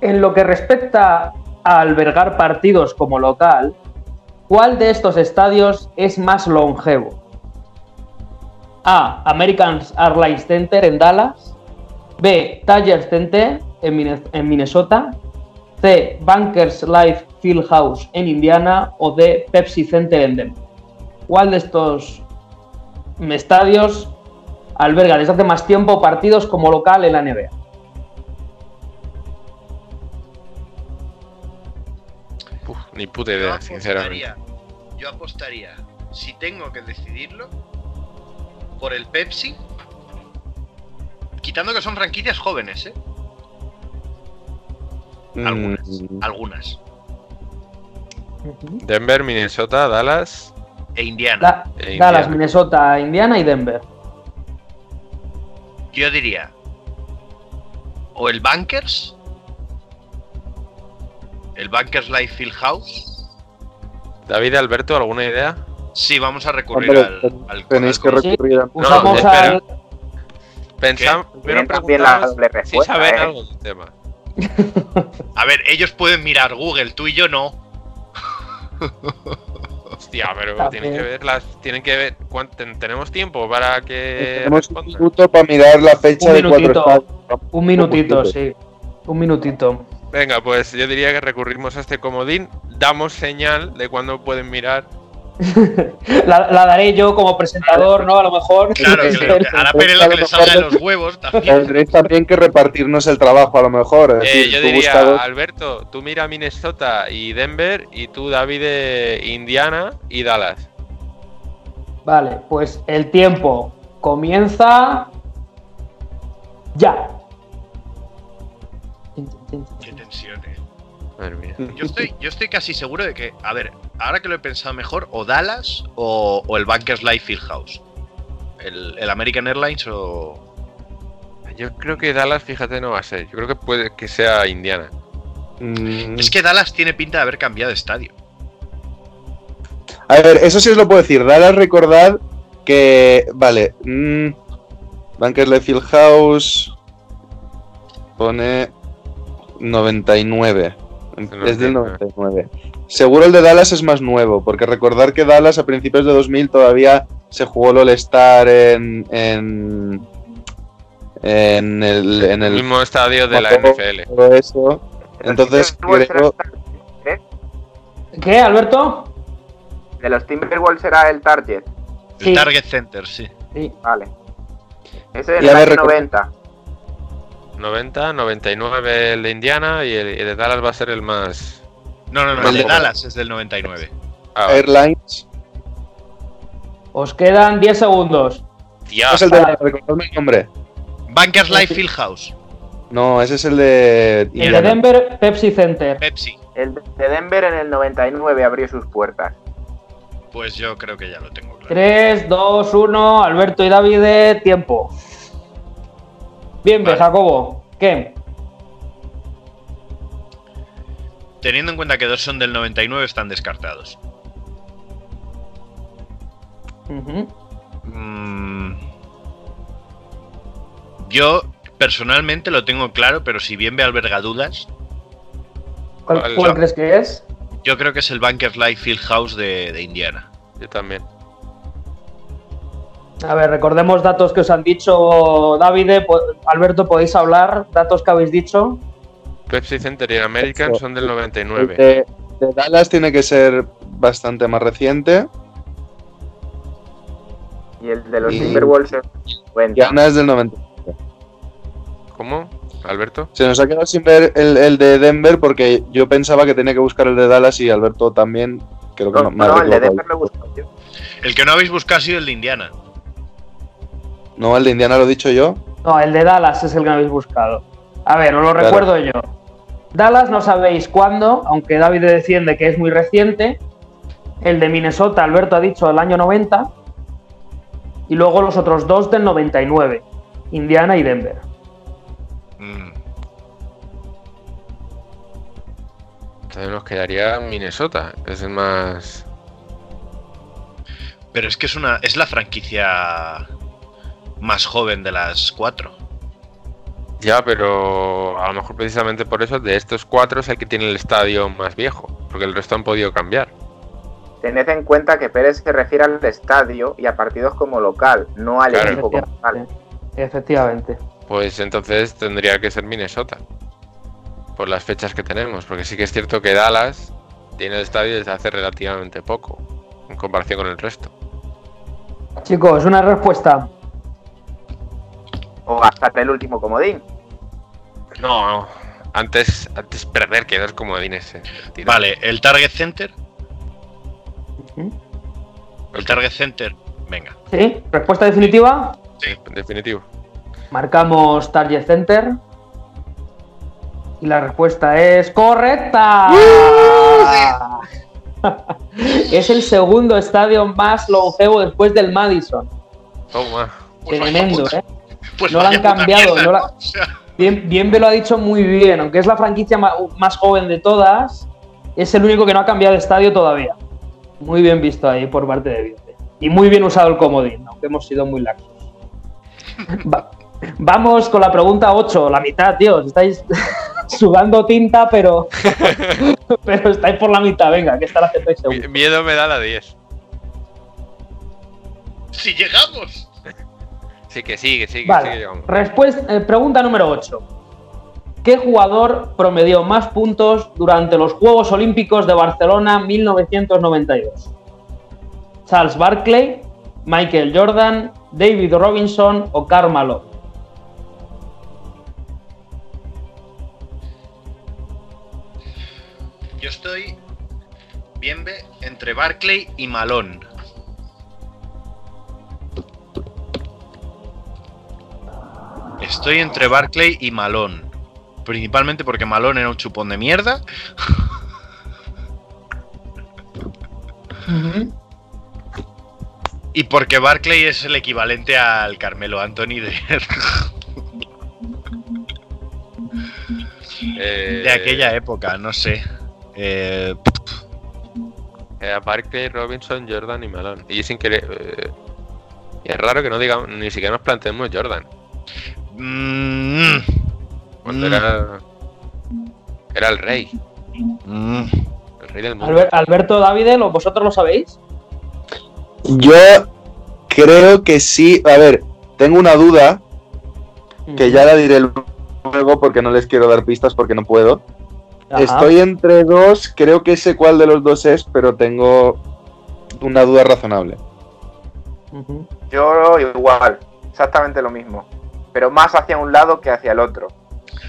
Speaker 2: En lo que respecta a albergar partidos como local, ¿cuál de estos estadios es más longevo? A. American Airlines Center en Dallas. B. Tiger Center en Minnesota. C. Bankers Life Fieldhouse en Indiana. O D. Pepsi Center en Denver. ¿Cuál de estos estadios alberga desde hace más tiempo partidos como local en la NBA?
Speaker 9: Uf, ni puta
Speaker 8: Yo
Speaker 9: idea, sinceramente.
Speaker 8: apostaría, yo apostaría, si tengo que decidirlo, por el Pepsi. Quitando que son franquicias jóvenes, ¿eh? Algunas.
Speaker 6: Mm,
Speaker 8: Algunas.
Speaker 9: Denver, Minnesota, Dallas.
Speaker 8: E Indiana.
Speaker 2: Da-
Speaker 9: E
Speaker 2: Dallas,
Speaker 9: Indiana.
Speaker 2: Minnesota, Indiana y Denver.
Speaker 8: Yo diría. O el Bankers. El Bankers Life Field House.
Speaker 9: David Alberto, ¿alguna idea?
Speaker 8: Sí, vamos a recurrir
Speaker 6: Hombre,
Speaker 8: al, al-
Speaker 6: tenéis
Speaker 8: al
Speaker 6: que recurrir a...
Speaker 2: Usamos
Speaker 9: espera.
Speaker 2: al.
Speaker 9: Pensamos, primero
Speaker 7: Tienen también la
Speaker 9: si
Speaker 7: respuesta,
Speaker 9: saben
Speaker 7: ¿eh?
Speaker 9: algo del tema.
Speaker 8: A ver, ellos pueden mirar Google, tú y yo no.
Speaker 9: Hostia, pero tienen que ver las. Tienen que ver. ¿cuánto- ten- ¿Tenemos tiempo para que
Speaker 6: Tenemos un minuto para mirar la fecha
Speaker 2: Un
Speaker 6: de cuatro.
Speaker 2: Un minutito, sí. Un minutito.
Speaker 9: Venga, pues yo diría que recurrimos a este comodín, damos señal de cuándo pueden mirar.
Speaker 2: La, la daré yo como presentador, ¿no? A lo mejor.
Speaker 8: Claro, que le- hará Pérez lo que le salga de los huevos también.
Speaker 6: Tendréis también que repartirnos el trabajo, a lo mejor. Es
Speaker 9: Eh,
Speaker 6: decir,
Speaker 9: yo diría, Alberto, tú mira Minnesota y Denver y tú, David, eh, Indiana y Dallas.
Speaker 2: Vale, pues el tiempo comienza ya.
Speaker 9: Madre mía.
Speaker 8: Yo estoy, yo estoy casi seguro de que, a ver, ahora que lo he pensado mejor, o Dallas o, o el Bankers Life Fieldhouse. El, el American Airlines o.
Speaker 9: Yo creo que Dallas, fíjate, no va a ser. Yo creo que puede que sea Indiana.
Speaker 6: Mm,
Speaker 8: Es que Dallas tiene pinta de haber cambiado de estadio.
Speaker 6: A ver, eso sí os lo puedo decir. Dallas, recordad que. Vale. Mm, Bankers Field House. Pone. 99. Es del 99. Seguro el de Dallas es más nuevo, porque recordar que Dallas a principios de 2000 todavía se jugó el All-Star en. en. en el. en
Speaker 9: El
Speaker 6: el
Speaker 9: mismo estadio de la
Speaker 6: Todo-
Speaker 9: NFL.
Speaker 6: todo eso. Entonces creo.
Speaker 7: target,
Speaker 2: ¿Qué, Alberto?
Speaker 7: ¿eh? De los Timberwolves era el target.
Speaker 8: El
Speaker 2: Sí.
Speaker 8: Target Center, sí.
Speaker 2: Sí.
Speaker 7: Vale. Ese es el año
Speaker 6: recuerda-
Speaker 7: 90.
Speaker 9: 90, 99 el de Indiana y el, el de Dallas va a ser el más.
Speaker 8: No, no, no,
Speaker 6: El
Speaker 8: de Dallas es del 99.
Speaker 9: Ah, vale.
Speaker 6: Airlines.
Speaker 2: Os quedan 10 segundos.
Speaker 9: Tía,
Speaker 6: es el de. Recordadme el nombre.
Speaker 8: Bankers Life Fieldhouse.
Speaker 6: No, ese es el de.
Speaker 2: El de. Denver, Pepsi Center.
Speaker 8: Pepsi.
Speaker 7: El de Denver en el 99 abrió sus puertas.
Speaker 8: Pues yo creo que ya lo tengo claro.
Speaker 2: 3, 2, 1. Alberto y David, tiempo. Bien,
Speaker 8: Vale.
Speaker 2: Jacobo. ¿Qué?
Speaker 8: Teniendo en cuenta que dos son del 99, están descartados. Mm, Yo personalmente lo tengo claro, pero si bien me alberga dudas,
Speaker 2: ¿Cuál, crees que es?
Speaker 8: yo creo que es el Bankers Life Fieldhouse de, de Indiana.
Speaker 9: yo también.
Speaker 2: A ver, recordemos datos que os han dicho David, po- Alberto, podéis hablar, datos que habéis dicho.
Speaker 9: Pepsi Center y American son del
Speaker 6: El
Speaker 9: 99.
Speaker 6: de, de Dallas tiene que ser bastante más reciente.
Speaker 7: Y el de los
Speaker 6: Y-
Speaker 7: Timberwolves es 90.
Speaker 6: Indiana es del 90.
Speaker 9: ¿Cómo? ¿Alberto?
Speaker 6: Se nos ha quedado sin ver el, el de Denver porque yo pensaba que tenía que buscar el de Dallas y Alberto también. Creo que
Speaker 7: No,
Speaker 6: me
Speaker 7: no, el de. Denver lo busco yo.
Speaker 8: El que no habéis buscado ha sido el de Indiana.
Speaker 6: No, el de Indiana lo he dicho yo.
Speaker 2: No, el de Dallas es el que habéis buscado. A ver, os lo
Speaker 6: Claro.
Speaker 2: recuerdo yo. Dallas no sabéis cuándo, aunque David defiende que es muy reciente. El de Minnesota, Alberto ha dicho el año 90. Y luego los otros dos del 99. Indiana y Denver.
Speaker 8: Mm,
Speaker 9: Entonces nos quedaría Minnesota. Es el más.
Speaker 8: Pero es que es una. es la franquicia más joven de las cuatro.
Speaker 9: Ya, pero a lo mejor precisamente por eso de estos cuatro es el que tiene el estadio más viejo. Porque el resto han podido cambiar.
Speaker 7: Tened en cuenta que Pérez se refiere al estadio y a partidos como local, no al
Speaker 9: Claro.
Speaker 7: equipo como tal.
Speaker 2: Efectivamente.
Speaker 9: Pues entonces tendría que ser Minnesota. Por las fechas que tenemos. Porque sí que es cierto que Dallas tiene el estadio desde hace relativamente poco. En comparación con el resto.
Speaker 2: Chicos, una respuesta.
Speaker 7: O hasta el último comodín.
Speaker 9: No, antes, antes perder que dos comodines. eh.
Speaker 8: Vale, el Target Center. El Target Center. Venga.
Speaker 2: ¿Sí? ¿Respuesta definitiva?
Speaker 9: Sí, definitivo.
Speaker 2: Marcamos Target Center. Y la respuesta es correcta. es el segundo estadio más longevo después del Madison.
Speaker 9: Toma.
Speaker 2: Tremendo, ¿eh?
Speaker 8: Pues
Speaker 2: No lo han cambiado,
Speaker 8: mierda,
Speaker 2: no la-
Speaker 8: O sea,
Speaker 2: Bien, bien me lo ha dicho muy bien, aunque es la franquicia más joven de todas, es el único que no ha cambiado de estadio todavía. Muy bien visto ahí por parte de Viente. Y muy bien usado el comodín, aunque hemos sido muy laxos. Va- vamos con la pregunta 8, la mitad, tío. Estáis sudando tinta, pero, pero estáis por la mitad. Venga, que esta la aceptáis seguro.
Speaker 9: Miedo me da la 10.
Speaker 8: Si llegamos.
Speaker 9: Sí, que sí, que sí, que sí que
Speaker 2: Vale.
Speaker 9: llegamos.
Speaker 2: Respuesta, eh, pregunta número 8. ¿Qué jugador promedió más puntos durante los Juegos Olímpicos de Barcelona 1992? Charles Barkley, Michael Jordan, David Robinson o Karl Malone.
Speaker 8: Yo estoy bien ve, entre Barclay y Malone. Estoy entre Barclay y Malone. Principalmente porque Malone era un chupón de mierda. Y porque Barclay es el equivalente al Carmelo Anthony de,
Speaker 9: Eh,
Speaker 8: de aquella época, no sé. Eh,
Speaker 9: Era Barkley, Robinson, Jordan y Malone. Y sin querer. eh, y es raro que no digamos, ni siquiera nos planteemos Jordan.
Speaker 8: Mm,
Speaker 9: Cuando
Speaker 8: Mm.
Speaker 9: era. Era el rey.
Speaker 8: mm.
Speaker 9: El rey del mundo.
Speaker 2: Alber- Alberto Davide, ¿lo- ¿vosotros lo sabéis?
Speaker 6: Yo creo que sí. A ver, tengo una duda que ya la diré luego porque no les quiero dar pistas porque no puedo.
Speaker 2: Ajá.
Speaker 6: Estoy entre dos, creo que sé cuál de los dos es, pero tengo una duda razonable.
Speaker 7: Yo igual, exactamente lo mismo. Pero más hacia un lado que hacia el otro.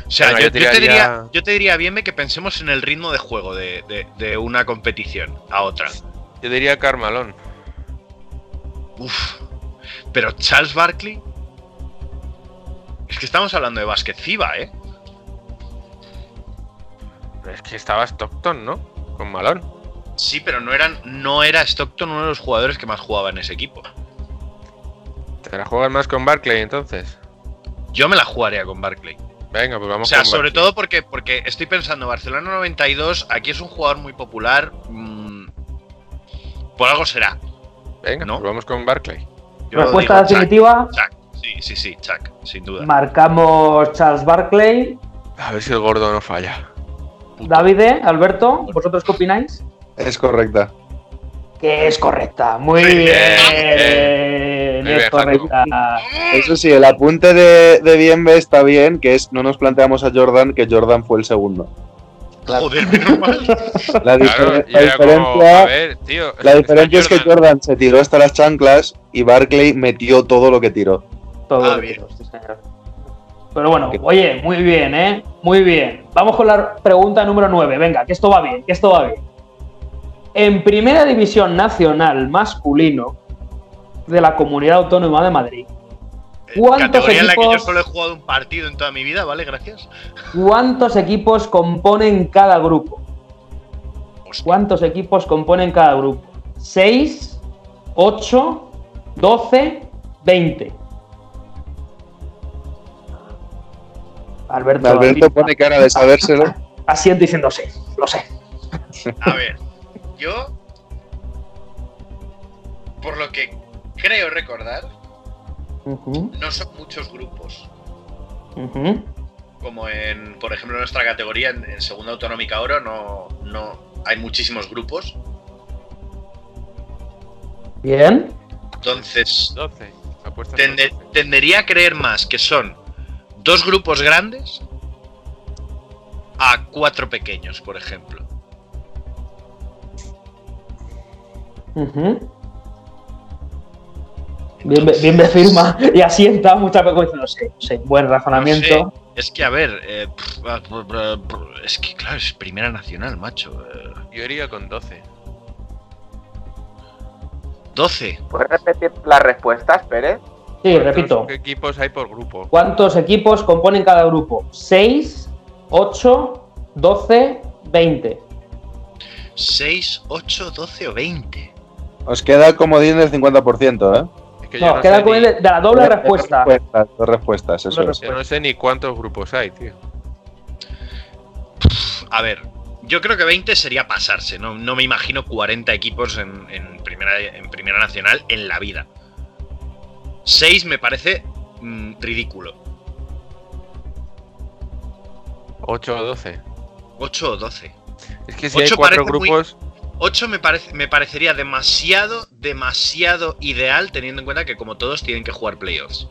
Speaker 8: O sea, yo,
Speaker 9: yo
Speaker 8: yo te diría, yo te diría bien que pensemos en el ritmo de juego de, de- de una competición a otra.
Speaker 9: Yo diría Carmalón.
Speaker 8: Uf. Pero Charles Barkley. Es que estamos hablando de básquet FIBA, ¿eh?
Speaker 9: Es que estaba Stockton, ¿no? Con Malón.
Speaker 8: Sí, pero no, eran, no era Stockton uno de los jugadores que más jugaba en ese equipo.
Speaker 9: ¿Te la juegas más con Barkley entonces?
Speaker 8: Yo me la jugaría con Barkley.
Speaker 9: Venga, pues
Speaker 8: O
Speaker 9: vamos
Speaker 8: sea,
Speaker 9: con
Speaker 8: sobre todo porque, porque estoy pensando, Barcelona 92, aquí es un jugador muy popular. mm, por algo será.
Speaker 9: Venga,
Speaker 8: ¿no?
Speaker 9: pues vamos con Barkley.
Speaker 8: Yo
Speaker 2: Respuesta
Speaker 8: digo
Speaker 2: definitiva.
Speaker 8: Chuck. Sí, sí, sí, Chuck, sin duda.
Speaker 2: Marcamos Charles Barkley.
Speaker 9: A ver si el gordo no falla.
Speaker 2: Davide, Alberto, ¿vosotros qué opináis?
Speaker 6: Es correcta.
Speaker 2: Que es correcta. Muy
Speaker 8: Muy
Speaker 2: bien.
Speaker 8: bien.
Speaker 9: Muy
Speaker 2: es
Speaker 9: bien,
Speaker 2: correcta.
Speaker 6: Eso sí, el apunte de, de Bienve está bien, que es no nos planteamos a Jordan, que Jordan fue el segundo.
Speaker 8: Joder, menos mal.
Speaker 6: La,
Speaker 9: Claro, como,
Speaker 6: diferencia,
Speaker 9: a ver, tío.
Speaker 6: la diferencia es que Jordan se tiró hasta las chanclas y Barkley metió todo lo que tiró.
Speaker 2: Todo
Speaker 8: Ah,
Speaker 2: lo
Speaker 8: bien.
Speaker 2: que digo, sí, señor. Pero bueno, oye, muy bien, ¿eh? Muy bien. Vamos con la pregunta número 9. Venga, que esto va bien, que esto va bien. En Primera División Nacional Masculino de la Comunidad Autónoma de Madrid, ¿Cuántos
Speaker 8: Categoría en la que yo
Speaker 2: equipos?
Speaker 8: solo he jugado un partido en toda mi vida, ¿vale? Gracias.
Speaker 2: ¿cuántos equipos componen cada grupo?
Speaker 8: Hostia.
Speaker 2: ¿Cuántos equipos componen cada grupo? ¿6, 8, 12, 20? Alberto,
Speaker 6: Alberto pone cara de sabérselo.
Speaker 2: asiente diciendo sí, lo sé.
Speaker 8: A ver, yo. Por lo que creo recordar, no son muchos grupos. Como en, por ejemplo, en nuestra categoría, en, en Segunda Autonómica Oro, no, no hay muchísimos grupos.
Speaker 2: Bien.
Speaker 8: Entonces,
Speaker 9: 12. Apuestas por
Speaker 8: tende-
Speaker 9: 12.
Speaker 8: tendería a creer más que son dos grupos grandes a cuatro pequeños, por ejemplo.
Speaker 2: Ujú. Bien, me- bien me firma y asienta muchas veces diciendo sí, sí, buen razonamiento.
Speaker 8: No sé, Es que, a ver, eh, ah, es que, claro, es Primera Nacional, macho. eh,
Speaker 9: Yo iría con 12.
Speaker 8: 12.
Speaker 7: ¿Puedes repetir las respuestas, Pérez?
Speaker 2: Sí,
Speaker 9: ¿Cuántos
Speaker 2: repito.
Speaker 9: equipos hay por grupo?
Speaker 2: ¿Cuántos equipos componen cada grupo? 6, 8, 12, 20.
Speaker 8: 6, 8, 12 o 20.
Speaker 6: Os queda como 10 del 50%, ¿eh?
Speaker 9: Es que yo
Speaker 2: No,
Speaker 9: no,
Speaker 2: queda
Speaker 9: ni,
Speaker 2: de, la doble
Speaker 6: Dos
Speaker 2: respuesta.
Speaker 6: respuestas, dos respuestas, eso
Speaker 2: Doble
Speaker 6: es.
Speaker 9: yo no sé ni cuántos grupos hay, tío.
Speaker 8: A ver, yo creo que 20 sería pasarse. No, no me imagino 40 equipos en, en primera, en Primera Nacional en la vida. 6 me parece mm, ridículo.
Speaker 9: 8 o 12.
Speaker 8: 8 o 12.
Speaker 9: Es que si
Speaker 8: Ocho
Speaker 9: hay cuatro
Speaker 8: parece muy-
Speaker 9: grupos.
Speaker 8: 8 me, parece, me parecería demasiado, demasiado ideal teniendo en cuenta que como todos tienen que jugar playoffs.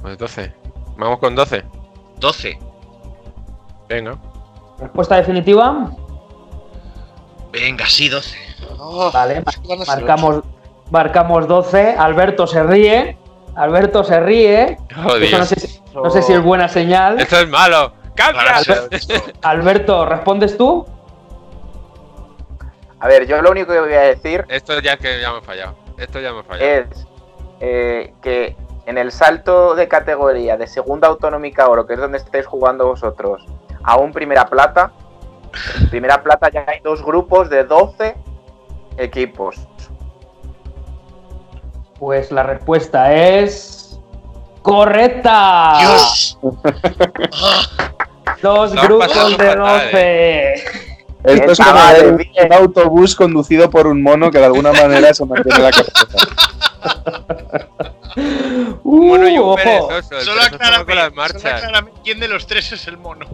Speaker 9: Pues 12. Vamos con 12.
Speaker 8: 12.
Speaker 9: Venga.
Speaker 2: Respuesta definitiva.
Speaker 8: Venga, sí, 12.
Speaker 2: Vale,
Speaker 1: es que van a ser
Speaker 2: marcamos, marcamos 12. Alberto se ríe. Alberto se ríe.
Speaker 9: Oh,
Speaker 2: Eso no sé, si, no sé si es buena señal.
Speaker 9: Esto es malo. ¡Cambia!
Speaker 2: Alberto, ¿respondes tú?
Speaker 7: A ver, yo lo único que voy a decir
Speaker 9: Esto ya que ya me he fallado. Esto ya me he fallado.
Speaker 7: es eh, que en el salto de categoría de segunda autonómica oro, que es donde estáis jugando vosotros, a un primera plata, en primera plata ya hay dos grupos de 12 equipos.
Speaker 2: Pues la respuesta es. ¡Correcta!
Speaker 8: ¡Dios!
Speaker 2: Dos grupos de
Speaker 9: fatal,
Speaker 2: 12.
Speaker 6: Esto es como un, autobús conducido por un mono que de alguna manera se mantiene la cabeza.
Speaker 2: Uh,
Speaker 9: Bueno, y un
Speaker 2: ojo.
Speaker 9: perezoso. el
Speaker 8: Solo aclárame quién de los tres es el mono.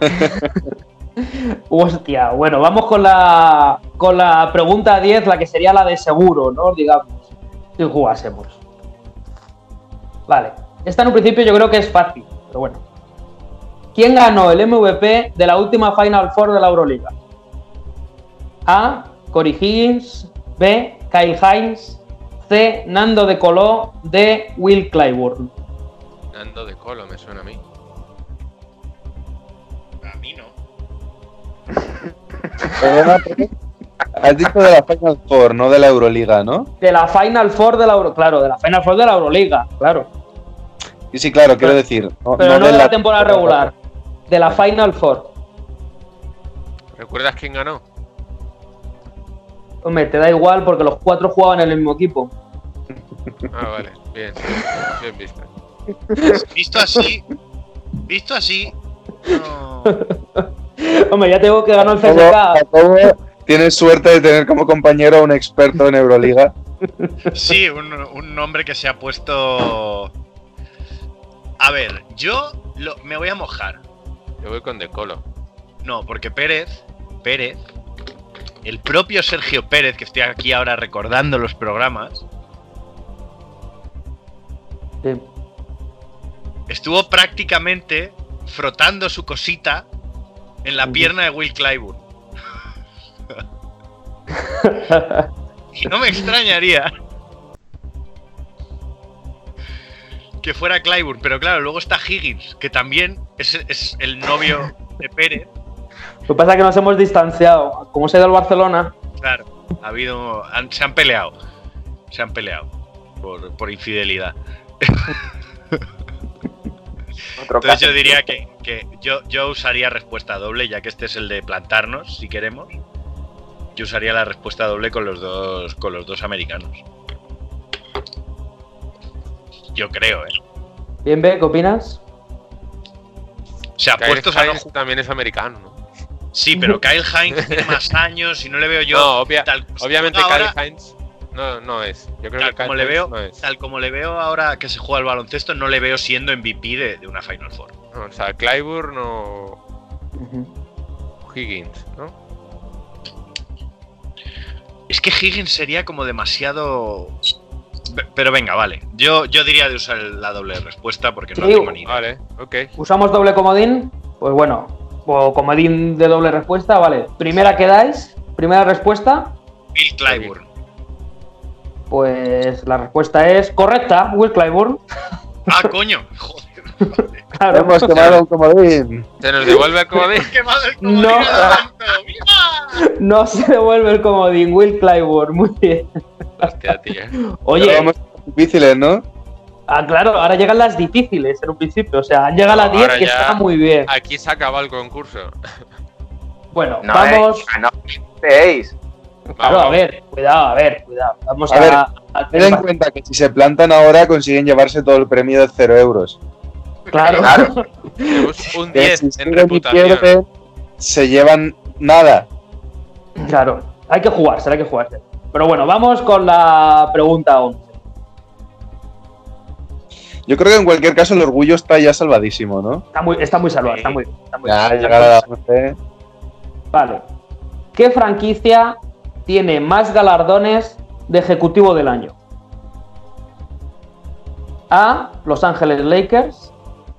Speaker 2: Hostia, bueno, vamos con la, con la pregunta 10, la que sería la de seguro, ¿no? Digamos, si jugásemos. Vale, esta en un principio yo creo que es fácil, pero bueno. ¿Quién ganó el MVP de la última Final Four de la Euroliga? A. Corey Higgins. B. Kyle Hines. C. Nando de Coló. D. Will Clyburn.
Speaker 9: Nando de Colo, me suena a mí.
Speaker 8: A mí no.
Speaker 6: Pero has dicho de la Final Four, no de la Euroliga, ¿no?
Speaker 2: De la Final Four de la Euro... Claro, de la Final Four de la Euroliga, claro.
Speaker 6: Sí, sí, claro, quiero decir. No,
Speaker 2: Pero no, de la temporada regular. De la Final Four.
Speaker 9: ¿Recuerdas quién ganó?
Speaker 2: Hombre, te da igual porque los cuatro jugaban en el mismo equipo.
Speaker 9: Ah, vale. Bien. Bien visto.
Speaker 8: Visto así. Visto así. No.
Speaker 2: Hombre, ya tengo que ganar el CSK.
Speaker 6: Tienes suerte de tener como compañero a un experto en Euroliga.
Speaker 8: Sí, un, un hombre que se ha puesto. A ver, yo lo- me voy a mojar.
Speaker 9: Yo voy con De Colo.
Speaker 8: No, porque Pérez, Pérez, el propio Sergio Pérez, que estoy aquí ahora recordando los programas,
Speaker 2: Sí.
Speaker 8: estuvo prácticamente frotando su cosita en la pierna de Will Clyburn. Y no me extrañaría que fuera Clyburn, pero claro, luego está Higgins, que también es, es el novio de Pérez.
Speaker 2: Lo que pasa es que nos hemos distanciado. Como se ha ido al Barcelona,
Speaker 8: Claro, ha habido, han- se han peleado, se han peleado por, por infidelidad.
Speaker 7: Otro
Speaker 8: Entonces
Speaker 7: caso.
Speaker 8: yo diría que, que yo, yo usaría respuesta doble, ya que este es el de plantarnos, si queremos. Yo usaría la respuesta doble con los dos, con los dos americanos. Yo creo, ¿eh?
Speaker 2: bien, ve, ¿qué opinas?
Speaker 8: O sea, puestos a no
Speaker 9: también es americano, ¿no?
Speaker 8: Sí, pero Kyle Hines tiene más años y no le veo yo.
Speaker 9: no, obvia-
Speaker 8: tal-
Speaker 9: obviamente
Speaker 8: ahora,
Speaker 9: Kyle Hines no, no es. Yo creo
Speaker 8: tal
Speaker 9: que Kyle
Speaker 8: como le
Speaker 9: Hines
Speaker 8: veo,
Speaker 9: no es.
Speaker 8: tal como le veo ahora que se juega el baloncesto, no le veo siendo MVP de, de una Final Four.
Speaker 9: No, o sea, Clyburn o. Higgins, ¿no?
Speaker 8: Es que Higgins sería como demasiado. Pero venga, vale. Yo, yo diría de usar la doble respuesta porque no
Speaker 2: Sí,
Speaker 8: tengo ni idea.
Speaker 9: Vale, ok.
Speaker 2: ¿Usamos doble comodín? Pues bueno, o comodín de doble respuesta, vale. Primera que dais, primera respuesta,
Speaker 8: Bill Clyburn.
Speaker 2: pues la respuesta es correcta, Will Clyburn.
Speaker 8: Ah, coño. Joder.
Speaker 2: Claro.
Speaker 6: Hemos quemado un comodín.
Speaker 9: Se nos devuelve el comodín.
Speaker 8: El comodín
Speaker 2: No. se devuelve el comodín, Will Clyburn, muy bien.
Speaker 9: Hostia, tío.
Speaker 6: Pero
Speaker 2: Oye,
Speaker 6: vamos difíciles, ¿no?
Speaker 2: Ah, claro, ahora llegan las difíciles en un principio, o sea, han llegado
Speaker 9: No,
Speaker 2: las 10
Speaker 9: ahora
Speaker 2: que está muy bien.
Speaker 9: Aquí se acaba el concurso.
Speaker 2: Bueno,
Speaker 7: No,
Speaker 2: vamos.
Speaker 7: eh, ganó seis.
Speaker 2: Claro, a
Speaker 9: Vamos.
Speaker 2: ver, cuidado, a ver, cuidado. Vamos
Speaker 6: A
Speaker 2: a,
Speaker 6: ver,
Speaker 2: a-
Speaker 6: Ten en cuenta que si se plantan ahora consiguen llevarse todo el premio de 0 euros.
Speaker 2: Claro.
Speaker 7: Claro.
Speaker 9: Un
Speaker 6: Que
Speaker 9: 10
Speaker 6: si
Speaker 9: en reputación.
Speaker 6: pierden, se llevan nada.
Speaker 2: Claro, hay que jugarse, hay que jugarse. Pero bueno, vamos con la pregunta 11.
Speaker 6: Yo creo que en cualquier caso el orgullo está ya salvadísimo, ¿no?
Speaker 2: Está muy, está muy salvado, está muy, está muy
Speaker 6: Ya llegar a la
Speaker 2: muy-
Speaker 6: 11.
Speaker 2: Vale. ¿Qué franquicia tiene más galardones de ejecutivo del año? A. Los Ángeles Lakers.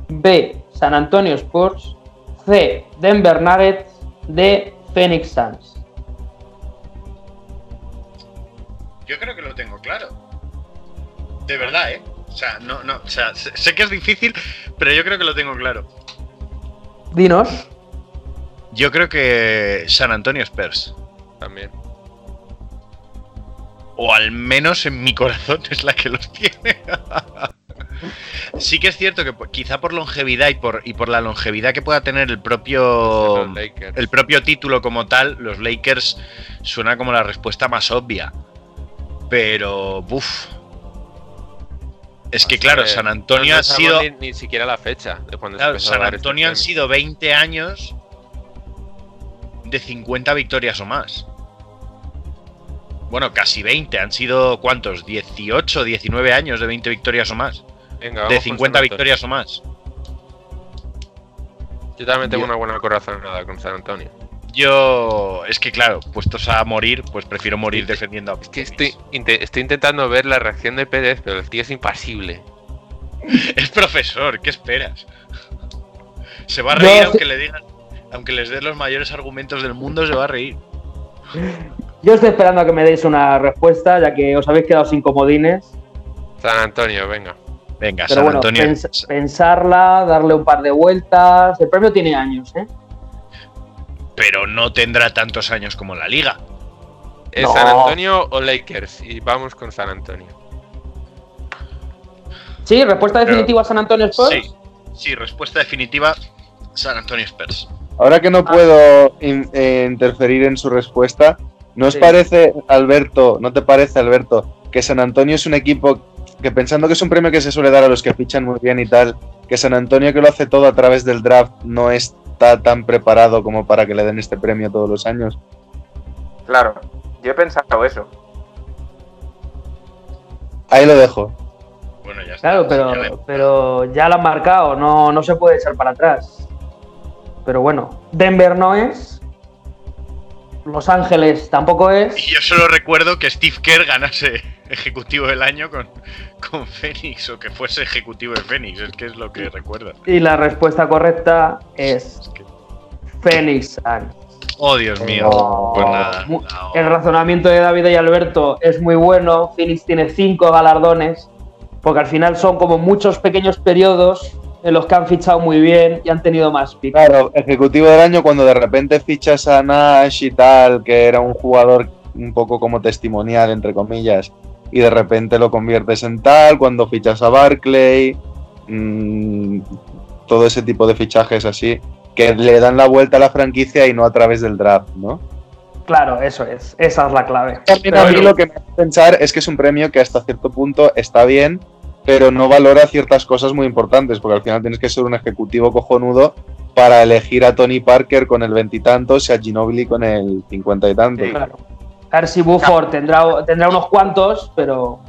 Speaker 2: B. San Antonio Spurs. C. Denver Nuggets. D. Phoenix Suns.
Speaker 8: Yo creo que lo tengo claro. De verdad, ¿eh? O sea, no, no, o sea, sé, sé que es difícil, pero yo creo que lo tengo claro.
Speaker 2: Dinos.
Speaker 8: Yo creo que San Antonio Spurs.
Speaker 9: También.
Speaker 8: O al menos en mi corazón es la que los tiene. sí que es cierto que quizá por longevidad y por, y por la longevidad que pueda tener el propio, el propio título como tal, los Lakers suena como la respuesta más obvia. Pero, uff. Es que claro,
Speaker 9: eh,
Speaker 8: San Antonio
Speaker 9: no
Speaker 8: ha sido...
Speaker 9: Ni, ni siquiera la fecha de cuando
Speaker 8: Claro, San
Speaker 9: este
Speaker 8: Antonio han
Speaker 9: premio.
Speaker 8: sido 20 años de 50 victorias o más. Bueno, casi 20. Han sido, ¿cuántos? 18, 19 años de 20 victorias o más.
Speaker 9: Venga,
Speaker 8: De
Speaker 9: vamos con
Speaker 8: 50
Speaker 9: San Antonio.
Speaker 8: victorias o más.
Speaker 9: Yo también tengo una buena corazonada con San Antonio.
Speaker 8: Yo, es que claro, puestos a morir, pues prefiero morir
Speaker 9: Es que-
Speaker 8: defendiendo a
Speaker 9: Es que estoy, inte- estoy intentando ver la reacción de Pérez, pero el tío es impasible.
Speaker 8: Es profesor, ¿qué esperas? Se va a reír aunque le digan, aunque les dé los mayores argumentos del mundo, se va a reír.
Speaker 2: Yo estoy esperando a que me deis una respuesta, ya que os habéis quedado sin comodines.
Speaker 9: San Antonio, venga.
Speaker 8: Venga,
Speaker 2: Pero
Speaker 8: San
Speaker 2: bueno,
Speaker 8: Antonio.
Speaker 2: pens- pensarla, darle un par de vueltas. El premio tiene años, ¿eh?
Speaker 8: Pero no tendrá tantos años como la liga.
Speaker 9: ¿Es
Speaker 2: No.
Speaker 9: San Antonio o Lakers? Y vamos con San Antonio.
Speaker 2: Sí, respuesta
Speaker 8: Pero-
Speaker 2: definitiva a San Antonio Spurs.
Speaker 8: Sí, sí, respuesta definitiva, San Antonio Spurs.
Speaker 6: Ahora que no
Speaker 2: Ah.
Speaker 6: puedo in- eh, interferir en su respuesta, ¿no os
Speaker 2: Sí.
Speaker 6: parece, Alberto, no te parece, Alberto, que San Antonio es un equipo que pensando que es un premio que se suele dar a los que fichan muy bien y tal, que San Antonio que lo hace todo a través del draft no está tan preparado como para que le den este premio todos los años?
Speaker 7: Claro, yo he pensado eso.
Speaker 6: Ahí lo dejo.
Speaker 8: Bueno, ya está.
Speaker 2: Claro, pero,
Speaker 8: ya le-
Speaker 2: pero ya la han marcado, no, no se puede echar para atrás. Pero bueno, Denver no es. Los Ángeles tampoco
Speaker 8: Y
Speaker 2: es.
Speaker 8: yo solo recuerdo que Steve Kerr ganase ejecutivo del año con, con Phoenix o que fuese ejecutivo de Phoenix, es que es lo que recuerdo.
Speaker 2: Y la respuesta correcta es
Speaker 8: Es que-
Speaker 2: Suns.
Speaker 8: Oh, Dios mío. Pues nada. no.
Speaker 2: El razonamiento de David y Alberto es muy bueno. Phoenix tiene cinco galardones, porque al final son como muchos pequeños periodos en los que han fichado muy bien y han tenido más picks.
Speaker 6: Claro, ejecutivo del año cuando de repente fichas a Nash y tal, que era un jugador un poco como testimonial, entre comillas, y de repente lo conviertes en tal, cuando fichas a Barclay, mm, todo ese tipo de fichajes así, que le dan la vuelta a la franquicia y no a través del draft, ¿no?
Speaker 2: Claro, eso es. Esa es la clave.
Speaker 6: También
Speaker 2: Pero
Speaker 6: a mí lo que me hace pensar es que es un premio que hasta cierto punto está bien, pero no valora ciertas cosas muy importantes, porque al final tienes que ser un ejecutivo cojonudo para elegir a Tony Parker con el veintitantos y a Ginobili con el cincuenta y tantos.
Speaker 2: claro. A ver si Buford tendrá, tendrá unos cuantos, pero.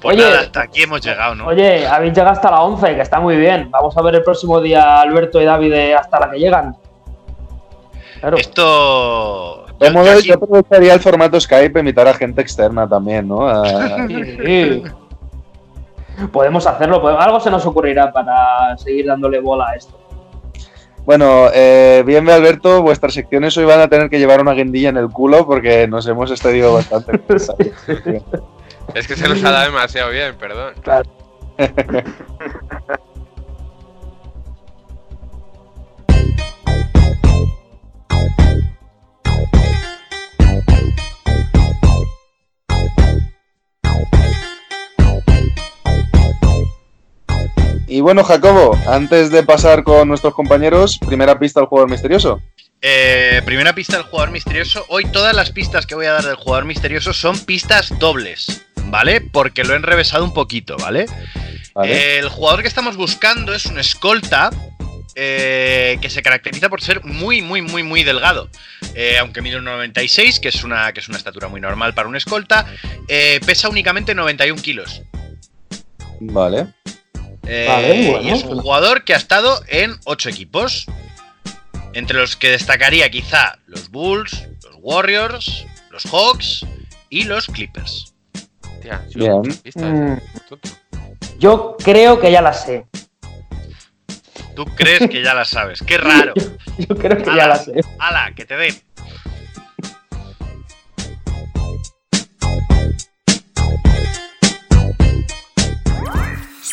Speaker 8: Pues
Speaker 2: Oye,
Speaker 8: nada, hasta aquí hemos llegado, ¿no?
Speaker 2: Oye, habéis llegado hasta la 11, que está muy bien. Vamos a ver el próximo día Alberto y David de hasta la que llegan. Claro.
Speaker 8: Esto.
Speaker 6: De
Speaker 8: yo-
Speaker 6: modo,
Speaker 8: yo aquí-
Speaker 6: yo aprovecharía el formato Skype e invitar a gente externa también, ¿no? A-
Speaker 2: Sí. Podemos hacerlo, pues algo se nos ocurrirá para seguir dándole bola a esto.
Speaker 6: Bueno, eh, bien, Alberto, vuestras secciones hoy van a tener que llevar una guindilla en el culo porque nos hemos excedido bastante.
Speaker 9: Es que se nos ha dado demasiado bien, perdón.
Speaker 6: Y bueno, Jacobo, antes de pasar con nuestros compañeros, primera pista al jugador misterioso.
Speaker 8: Eh, primera pista del jugador misterioso. Hoy todas las pistas que voy a dar del jugador misterioso son pistas dobles, ¿vale? Porque lo he enrevesado un poquito, ¿vale?
Speaker 6: Vale.
Speaker 8: Eh, el jugador que estamos buscando es un escolta eh, que se caracteriza por ser muy, muy, muy, muy delgado. Eh, aunque mide un 96, que es, una, que es una estatura muy normal para un escolta, eh, pesa únicamente 91 kilos.
Speaker 6: Vale.
Speaker 8: Eh,
Speaker 2: Vale, bueno,
Speaker 8: y es un jugador que ha estado en 8 equipos. entre los que destacaría quizá los Bulls, los Warriors, los Hawks y los Clippers.
Speaker 6: Bien.
Speaker 9: pistas,
Speaker 2: Mm. Yo creo que ya la sé.
Speaker 8: Tú crees que ya la sabes. Qué raro.
Speaker 2: Yo creo que ya la sé.
Speaker 8: ala, que te den.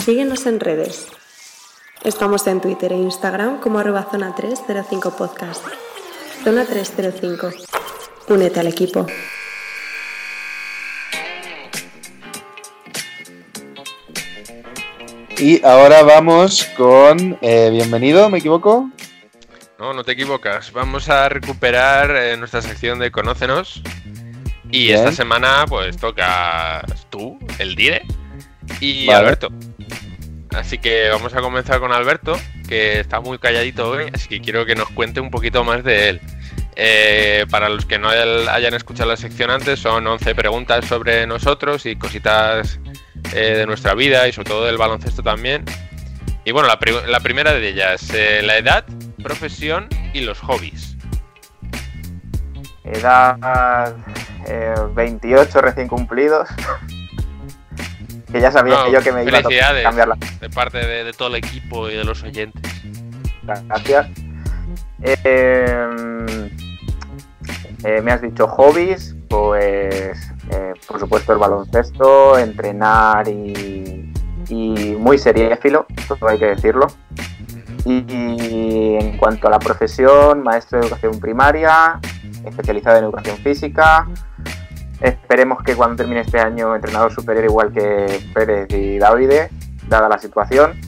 Speaker 10: Síguenos en redes. Estamos en Twitter e Instagram como arroba zona 305 podcast. Zona 305. Únete al equipo.
Speaker 6: Y ahora vamos con eh, Bienvenido, ¿me equivoco?
Speaker 9: No, no te equivocas. Vamos a recuperar eh, nuestra sección de Conócenos. Y
Speaker 6: Bien.
Speaker 9: esta semana, pues toca tú, el Dire, y
Speaker 6: Vale.
Speaker 9: Alberto. Así que vamos a comenzar con Alberto, que está muy calladito hoy, así que quiero que nos cuente un poquito más de él. Eh, para los que no hayan escuchado la sección antes, son 11 preguntas sobre nosotros y cositas eh, de nuestra vida y sobre todo del baloncesto también. Y bueno, la, pri- la primera de ellas, eh, la edad, profesión y los hobbies.
Speaker 7: Edad eh, 28 recién cumplidos. que ya sabía
Speaker 9: No,
Speaker 7: yo que me iba a tocar
Speaker 9: felicidades
Speaker 7: cambiar la
Speaker 9: de parte de, de todo el equipo y de los oyentes.
Speaker 7: Gracias. Eh, eh, me has dicho hobbies, pues eh, por supuesto el baloncesto, entrenar y, y muy seriéfilo, todo hay que decirlo. Y, y en cuanto a la profesión, maestro de educación primaria, especializado en educación física. Esperemos que cuando termine este año entrenador superior igual que Pérez y Davide, dada la situación.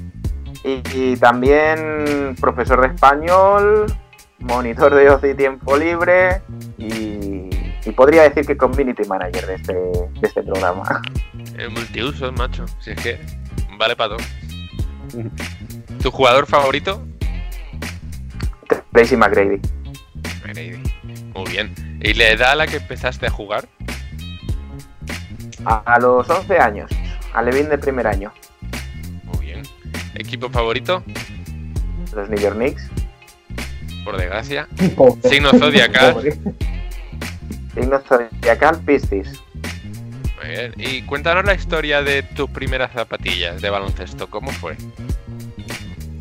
Speaker 7: Y, y también profesor de español, monitor de ocio y tiempo libre y, y podría decir que community manager de este, de este programa.
Speaker 9: El multiusos, macho. Si es que vale para todo. ¿Tu jugador favorito?
Speaker 7: Tracy McGrady.
Speaker 9: McGrady. Muy bien. ¿Y la edad a la que empezaste a jugar?
Speaker 7: A, a los 11 años, a Levin de primer año,
Speaker 9: Muy bien. ¿Equipo favorito?
Speaker 7: los New York Knicks.
Speaker 9: Por desgracia.
Speaker 2: Pobre.
Speaker 9: Signo zodiacal.
Speaker 2: Pobre.
Speaker 7: Signo zodiacal Piscis.
Speaker 9: Muy bien. Y cuéntanos la historia de tus primeras zapatillas de baloncesto. ¿Cómo fue?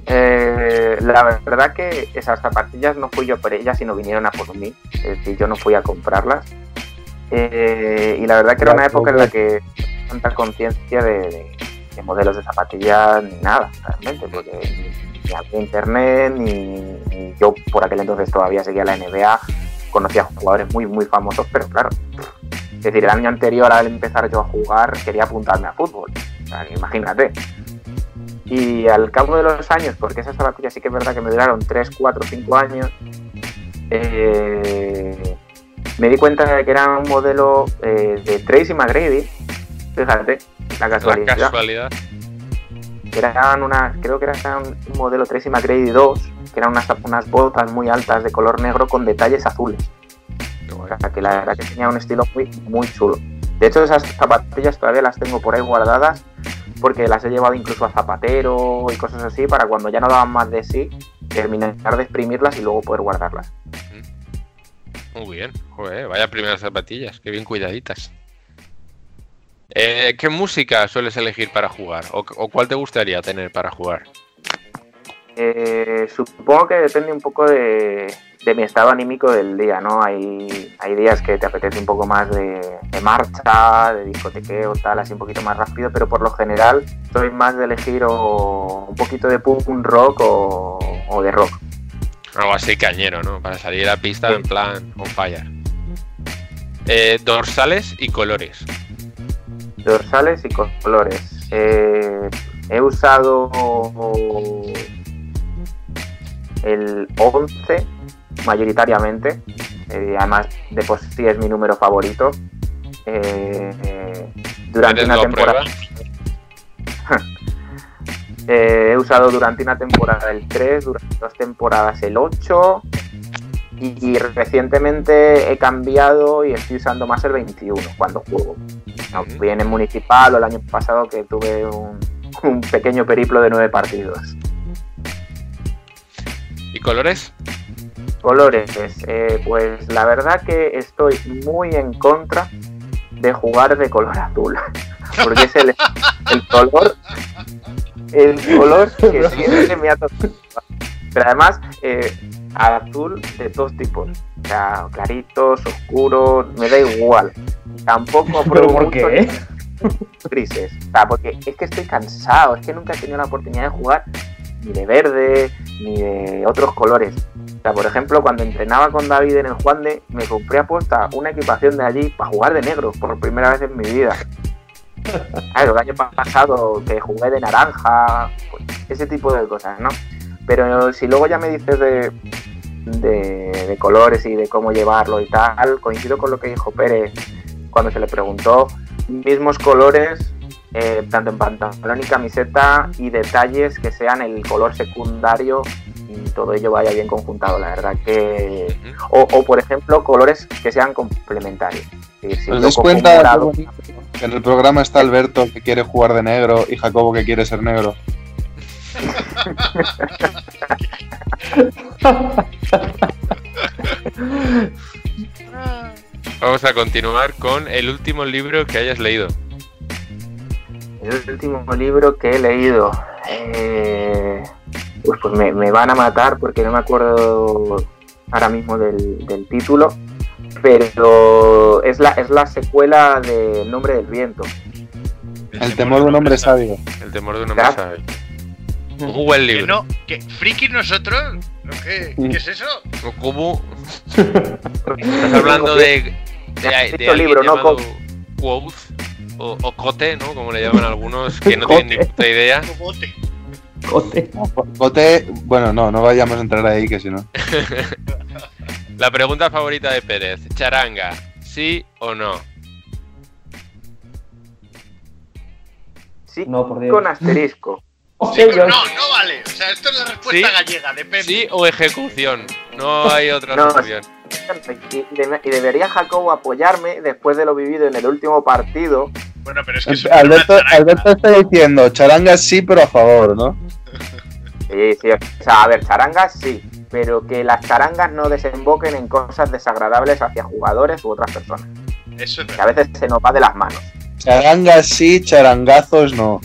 Speaker 7: Eh, la verdad que esas zapatillas no fui yo por ellas, sino vinieron a por mí. Es decir, yo no fui a comprarlas. Eh, y la verdad que era una época en la que tanta conciencia de, de- de modelos de zapatillas ni nada, realmente, porque ni, ni había internet, ni, ni yo por aquel entonces todavía seguía la NBA, conocía jugadores muy, muy famosos, pero claro, es decir, el año anterior al empezar yo a jugar quería apuntarme a fútbol, o sea, imagínate. Y al cabo de los años, porque esas zapatillas sí que es verdad que me duraron 3, 4, 5 años, eh, me di cuenta de que era un modelo eh, de Tracy McGrady. Fíjate, la
Speaker 9: La
Speaker 7: casualidad. Eran unas, creo que era un modelo Tracy McGrady 2, que eran unas, unas botas muy altas de color negro con detalles azules. O sea, que la verdad que tenía un estilo muy, muy chulo. De hecho, esas zapatillas todavía las tengo por ahí guardadas porque las he llevado incluso a zapatero y cosas así para cuando ya no daban más de sí, terminar de exprimirlas y luego poder guardarlas.
Speaker 9: Muy bien. Joder, vaya primeras zapatillas. Qué bien cuidaditas. Eh, ¿Qué música sueles elegir para jugar? ¿O, cuál te gustaría tener para jugar?
Speaker 7: Eh, supongo que depende un poco de, mi estado anímico del día, ¿no? Hay, días que te apetece un poco más de, marcha, de discotequeo, tal, así un poquito más rápido, pero por lo general soy más de elegir o un poquito de punk rock o de rock.
Speaker 9: Algo así cañero, ¿no? Para salir a pista en plan on fire. Eh, dorsales y colores.
Speaker 7: dorsales y colores. Eh, he usado el 11 mayoritariamente, eh, además de por sí es mi número favorito. Eh, eh, durante
Speaker 9: ¿Tienes
Speaker 7: una
Speaker 9: la
Speaker 7: temporada
Speaker 9: prueba?
Speaker 7: Eh, he usado durante una temporada el 3, durante dos temporadas el 8 y, y recientemente he cambiado y estoy usando más el 21 cuando juego. Bien en municipal o el año pasado que tuve un, un pequeño periplo de nueve partidos.
Speaker 9: ¿Y colores?
Speaker 7: Colores, eh, pues la verdad que estoy muy en contra de jugar de color azul, porque es el, el color, el color que siempre me ha tocado. Pero además, eh, azul de todos tipos, o sea, claritos, oscuros, me da igual. Tampoco
Speaker 2: ¿Pero por qué?
Speaker 7: grises, o sea, porque es que estoy cansado, es que nunca he tenido la oportunidad de jugar ni de verde, ni de otros colores. O sea, por ejemplo, cuando entrenaba con David en el Juan de, me compré apuesta una equipación de allí para jugar de negro por primera vez en mi vida. Claro, el año pasado que jugué de naranja, pues, ese tipo de cosas, ¿no? Pero si luego ya me dices de, de, de colores y de cómo llevarlo y tal, coincido con lo que dijo Pérez cuando se le preguntó, mismos colores, eh, tanto en pantalón y camiseta, y detalles que sean el color secundario y todo ello vaya bien conjuntado, la verdad que... O, o, por ejemplo, colores que sean complementarios. Es decir, si
Speaker 6: ¿Os
Speaker 7: yo
Speaker 6: dais
Speaker 7: cojo
Speaker 6: cuenta que en el programa está Alberto que quiere jugar de negro y Jacobo que quiere ser negro?
Speaker 9: Vamos a continuar con el último libro que hayas leído.
Speaker 7: El último libro que he leído. eh, pues pues me, me van a matar porque no me acuerdo ahora mismo del, del título. Pero es la, es la secuela de El nombre del viento.
Speaker 6: El temor de un hombre sabio.
Speaker 9: El temor de un hombre sabio. Un buen
Speaker 8: ¿Que
Speaker 9: libro.
Speaker 8: no? ¿Que friki nosotros? ¿No? ¿Qué, ¿Qué es eso?
Speaker 9: ¿Cómo? Estás hablando de, de, de
Speaker 7: libro, no
Speaker 9: Quoth o, o Cote, ¿no? Como le llaman algunos que no tienen ni puta idea.
Speaker 8: Cogote.
Speaker 2: Cote.
Speaker 6: Cote, bueno, no, no vayamos a entrar ahí que si no.
Speaker 9: La pregunta favorita de Pérez, charanga, ¿sí o no?
Speaker 7: Sí,
Speaker 2: No, por Dios.
Speaker 7: con asterisco.
Speaker 8: Sí,
Speaker 2: Ellos.
Speaker 8: no, no vale. O sea, esto es la respuesta
Speaker 9: ¿Sí?
Speaker 8: gallega, depende.
Speaker 9: ¿Sí o ejecución? No hay otra
Speaker 7: No,
Speaker 9: opción.
Speaker 7: Y, y de- y debería Jacobo apoyarme después de lo vivido en el último partido.
Speaker 8: Bueno, pero es que eso
Speaker 6: Alberto,
Speaker 8: charanga.
Speaker 6: Alberto está diciendo, charanga sí, pero a favor, ¿no?
Speaker 7: Sí, sí, o sea, a ver, charangas sí, pero que las charangas no desemboquen en cosas desagradables hacia jugadores u otras personas.
Speaker 8: Eso es
Speaker 7: Que a veces se nos va de las manos.
Speaker 6: Charangas sí, charangazos no.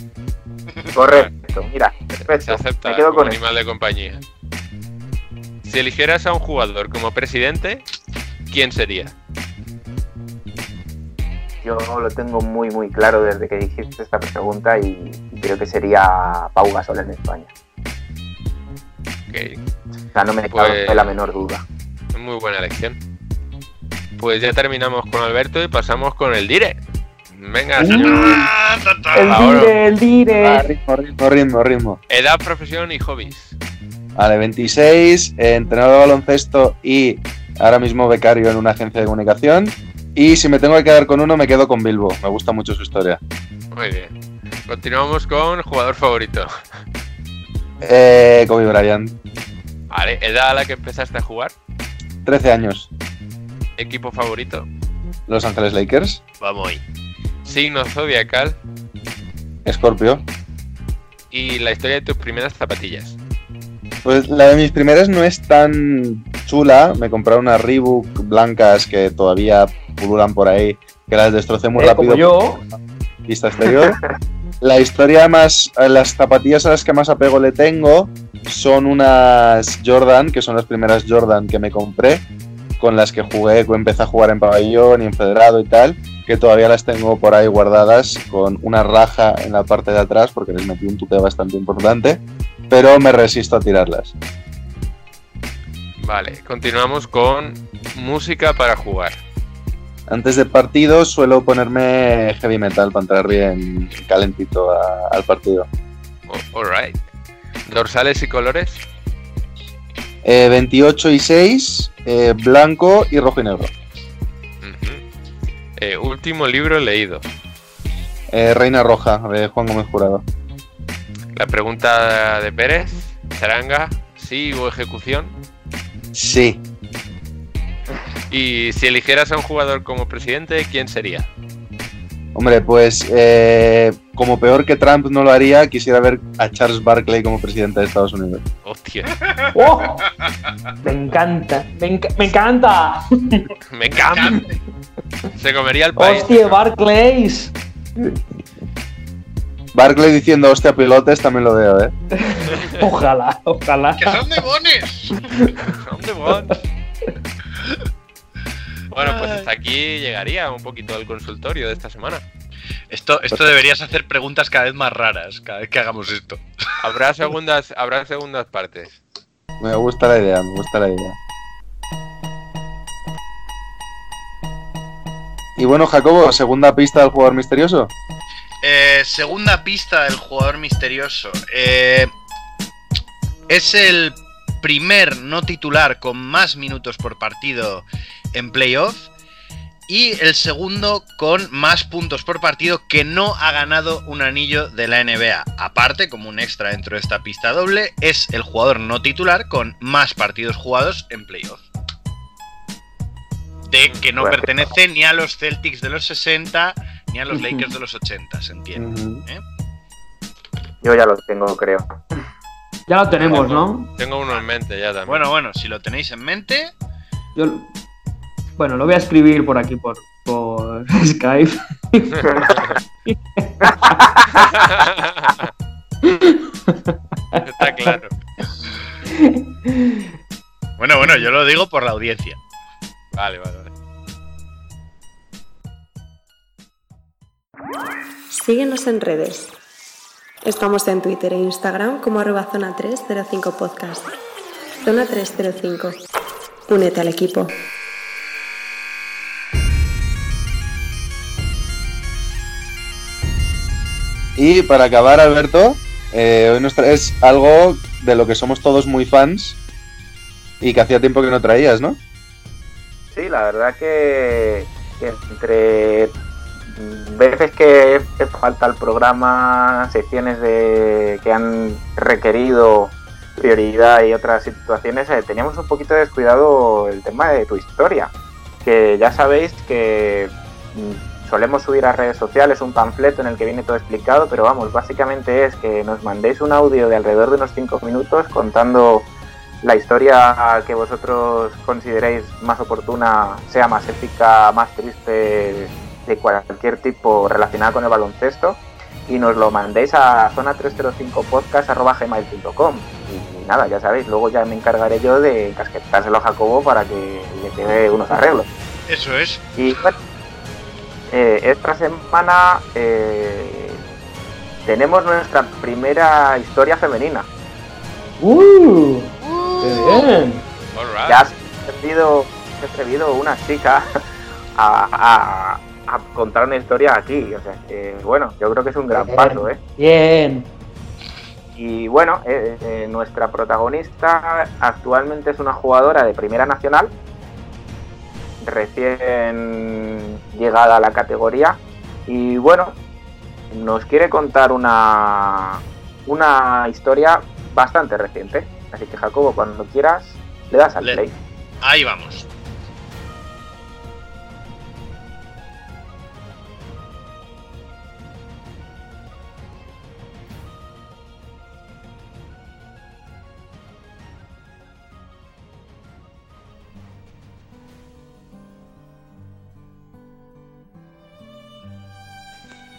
Speaker 7: Correcto, mira,
Speaker 9: Se
Speaker 7: perfecto.
Speaker 9: acepta
Speaker 7: Me quedo
Speaker 9: como
Speaker 7: con eso.
Speaker 9: animal de compañía. Si eligieras a un jugador como presidente, ¿quién sería?
Speaker 7: Yo lo tengo muy, muy claro desde que dijiste esta pregunta y creo que sería Pau Gasol en España.
Speaker 9: Ok,
Speaker 7: O sea, no me cabe
Speaker 9: Pues-
Speaker 7: la menor duda.
Speaker 9: muy buena elección. Pues ya terminamos con Alberto y pasamos con el dire. Venga, señor.
Speaker 2: El dire, el dire.
Speaker 6: Ah, ritmo, ritmo, ritmo, ritmo.
Speaker 9: Edad, profesión y hobbies.
Speaker 6: Vale, 26, eh, entrenador de baloncesto y ahora mismo becario en una agencia de comunicación. Y si me tengo que quedar con uno, me quedo con Bilbo. Me gusta mucho su historia.
Speaker 9: Muy bien. Continuamos con jugador favorito.
Speaker 6: Eh, Kobe Bryant,
Speaker 9: Vale, edad a la que empezaste a jugar.
Speaker 6: 13 años.
Speaker 9: Equipo favorito.
Speaker 6: Los Ángeles Lakers,
Speaker 8: Vamos ahí.
Speaker 9: Signo zodiacal.
Speaker 6: Scorpio.
Speaker 9: Y la historia de tus primeras zapatillas.
Speaker 6: Pues la de mis primeras no es tan chula. Me compré unas Reebok blancas que todavía pululan por ahí, que las destrocé muy
Speaker 2: Eh,
Speaker 6: rápido.
Speaker 2: como yo.
Speaker 6: Vista exterior. La historia más. eh, Las zapatillas a las que más apego le tengo son unas Jordan, que son las primeras Jordan que me compré, con las que jugué, empecé a jugar en pabellón y en federado y tal, que todavía las tengo por ahí guardadas con una raja en la parte de atrás porque les metí un tute bastante importante, pero me resisto a tirarlas.
Speaker 9: Vale, continuamos con música para jugar.
Speaker 6: Antes de partidos suelo ponerme heavy metal para entrar bien calentito a- al partido.
Speaker 9: Oh, alright. Dorsales y colores.
Speaker 6: Eh, 28 y 6, eh, blanco y rojo y negro.
Speaker 9: Eh, último libro leído.
Speaker 6: Eh, Reina Roja, de Juan Gómez Jurado.
Speaker 9: La pregunta de Pérez. Charanga, sí o ejecución.
Speaker 6: Sí.
Speaker 9: Y si eligieras a un jugador como presidente, ¿quién sería?
Speaker 6: Hombre, pues eh, como peor que Trump no lo haría, quisiera ver a Charles Barkley como presidente de Estados Unidos.
Speaker 9: Hostia.
Speaker 2: ¡Oh! Me encanta, me, enca- me encanta.
Speaker 9: Me encanta. Se comería el país.
Speaker 2: Hostia, Barclays.
Speaker 6: Barkley diciendo hostia pilotes también lo veo, ¿eh?
Speaker 2: Ojalá, ojalá.
Speaker 8: ¡Que son de bones!
Speaker 9: ¿Dónde van? Bueno, pues hasta aquí llegaría un poquito el consultorio de esta semana.
Speaker 8: Esto, esto deberías hacer preguntas cada vez más raras cada vez que hagamos esto.
Speaker 9: Habrá segundas, habrá segundas partes.
Speaker 6: Me gusta la idea, me gusta la idea. Y bueno, Jacobo, segunda pista del jugador misterioso.
Speaker 8: Eh, segunda pista del jugador misterioso. Eh, es el primer no titular con más minutos por partido en playoff. Y el segundo con más puntos por partido que no ha ganado un anillo de la NBA. Aparte, como un extra dentro de esta pista doble, es el jugador no titular con más partidos jugados en playoff. De que no
Speaker 7: Bueno.
Speaker 8: pertenece ni a los Celtics de los 60 ni a los Lakers de los 80, se entiende. ¿eh?
Speaker 7: Yo ya lo tengo, creo.
Speaker 2: Ya lo tenemos, ¿no?
Speaker 9: Tengo uno en mente ya también.
Speaker 8: Bueno, bueno, si lo tenéis en mente,
Speaker 2: Yo, bueno, lo voy a escribir por aquí, por, por Skype.
Speaker 9: Está claro.
Speaker 8: bueno, bueno, yo lo digo por la audiencia.
Speaker 9: Vale, vale, vale.
Speaker 10: Síguenos en redes. Estamos en Twitter e Instagram como arroba zona 305 podcast. Zona 305. Únete al equipo.
Speaker 6: Y para acabar, Alberto, eh, hoy nos traes algo de lo que somos todos muy fans y que hacía tiempo que no traías, ¿no?
Speaker 7: Sí, la verdad que, que entre veces que falta el programa, secciones de, que han requerido prioridad y otras situaciones, eh, teníamos un poquito descuidado el tema de tu historia. Que ya sabéis que mm, solemos subir a redes sociales un panfleto en el que viene todo explicado, pero vamos, básicamente es que nos mandéis un audio de alrededor de unos 5 minutos contando la historia que vosotros consideréis más oportuna, sea más épica, más triste, de cualquier tipo relacionada con el baloncesto, y nos lo mandéis a zona305podcast.gmail.com. Y nada, ya sabéis, luego ya me encargaré yo de encasquetárselo a Jacobo para que le quede unos arreglos.
Speaker 8: Eso es.
Speaker 7: Y bueno, eh, esta semana eh, tenemos nuestra primera historia femenina.
Speaker 2: ¡Uh! ¡Qué bien!
Speaker 7: Ya se ha atrevido, se ha atrevido una chica a, a- a contar una historia aquí. O sea, que, bueno, yo creo que es un gran
Speaker 2: Bien.
Speaker 7: paso, ¿eh?
Speaker 2: Bien.
Speaker 7: Y bueno, eh, eh, nuestra protagonista actualmente es una jugadora de Primera Nacional, recién llegada a la categoría. Y bueno, nos quiere contar una, una historia bastante reciente. Así que Jacobo, cuando quieras, le das al
Speaker 8: Le-
Speaker 7: play.
Speaker 8: Ahí vamos.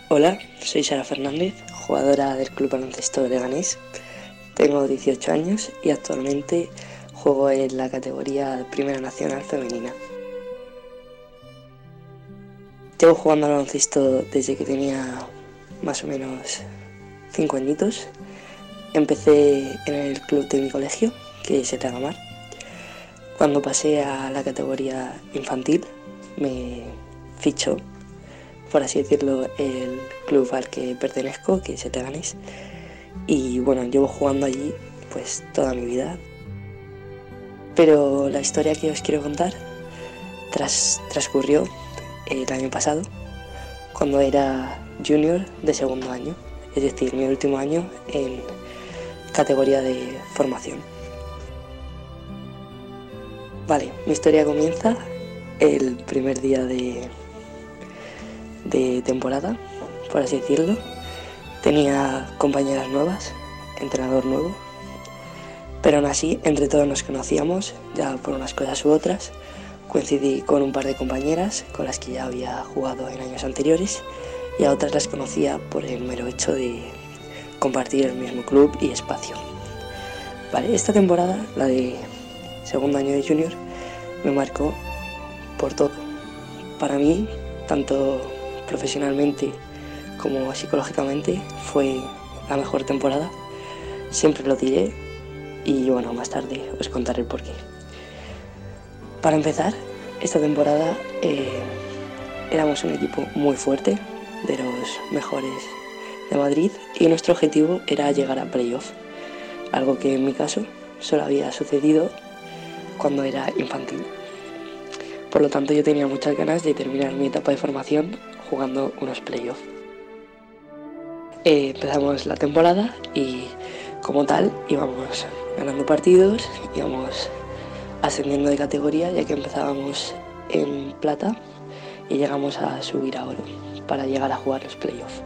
Speaker 11: Hola, soy Sara Fernández, jugadora del Club Baloncesto Leganés. Tengo 18 años y actualmente juego en la categoría Primera Nacional Femenina. Llevo jugando al baloncesto desde que tenía más o menos 5 añitos. Empecé en el club de mi colegio, que es Etagamar. Cuando pasé a la categoría infantil, me fichó por así decirlo, el club al que pertenezco, que es el Leganés. Y bueno, llevo jugando allí pues toda mi vida. Pero la historia que os quiero contar tras, transcurrió el año pasado, cuando era junior de segundo año, es decir, mi último año en categoría de formación. Vale, mi historia comienza el primer día de, de temporada, por así decirlo. Tenía compañeras nuevas, entrenador nuevo, pero aún así entre todos nos conocíamos, ya por unas cosas u otras. Coincidí con un par de compañeras con las que ya había jugado en años anteriores y a otras las conocía por el mero hecho de compartir el mismo club y espacio. Vale, esta temporada, la de segundo año de junior, me marcó por todo. Para mí, tanto profesionalmente como psicológicamente, fue la mejor temporada. Siempre lo diré y bueno, más tarde os contaré el porqué. Para empezar, esta temporada eh, éramos un equipo muy fuerte, de los mejores de Madrid, y nuestro objetivo era llegar a playoff, algo que en mi caso solo había sucedido cuando era infantil. Por lo tanto, yo tenía muchas ganas de terminar mi etapa de formación jugando unos playoffs. Eh, empezamos la temporada y como tal íbamos ganando partidos, íbamos ascendiendo de categoría ya que empezábamos en plata y llegamos a subir a oro para llegar a jugar los playoffs.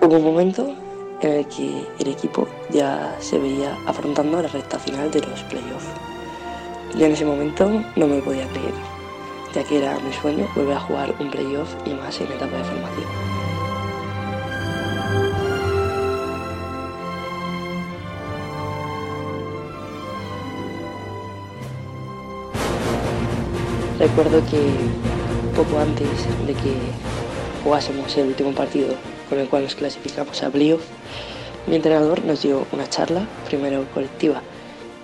Speaker 11: Hubo un momento en el que el equipo ya se veía afrontando la recta final de los playoffs. Yo en ese momento no me podía creer, ya que era mi sueño volver a jugar un playoff y más en etapa de formación. Recuerdo que poco antes de que jugásemos el último partido con el cual nos clasificamos a playoff, mi entrenador nos dio una charla, primero colectiva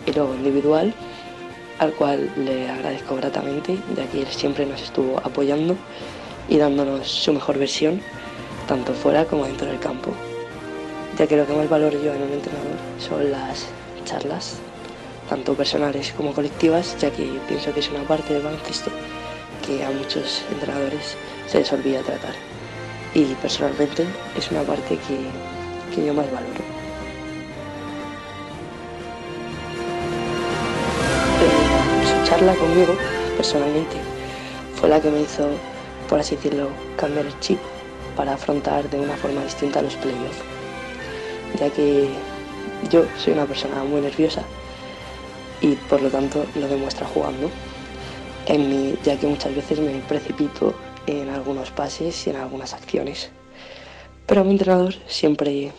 Speaker 11: y luego individual, al cual le agradezco gratamente, ya que él siempre nos estuvo apoyando y dándonos su mejor versión, tanto fuera como dentro del campo, ya que lo que más valoro yo en un entrenador son las charlas, tanto personales como colectivas, ya que pienso que es una parte del baloncesto que a muchos entrenadores se les olvida tratar. Y personalmente es una parte que, que yo más valoro. Charla conmigo, personalmente, fue la que me hizo, por así decirlo, cambiar el chip para afrontar de una forma distinta los playoffs. Ya que yo soy una persona muy nerviosa y por lo tanto lo demuestra jugando. En mi, ya que muchas veces me precipito en algunos pases y en algunas acciones. Pero mi entrenador siempre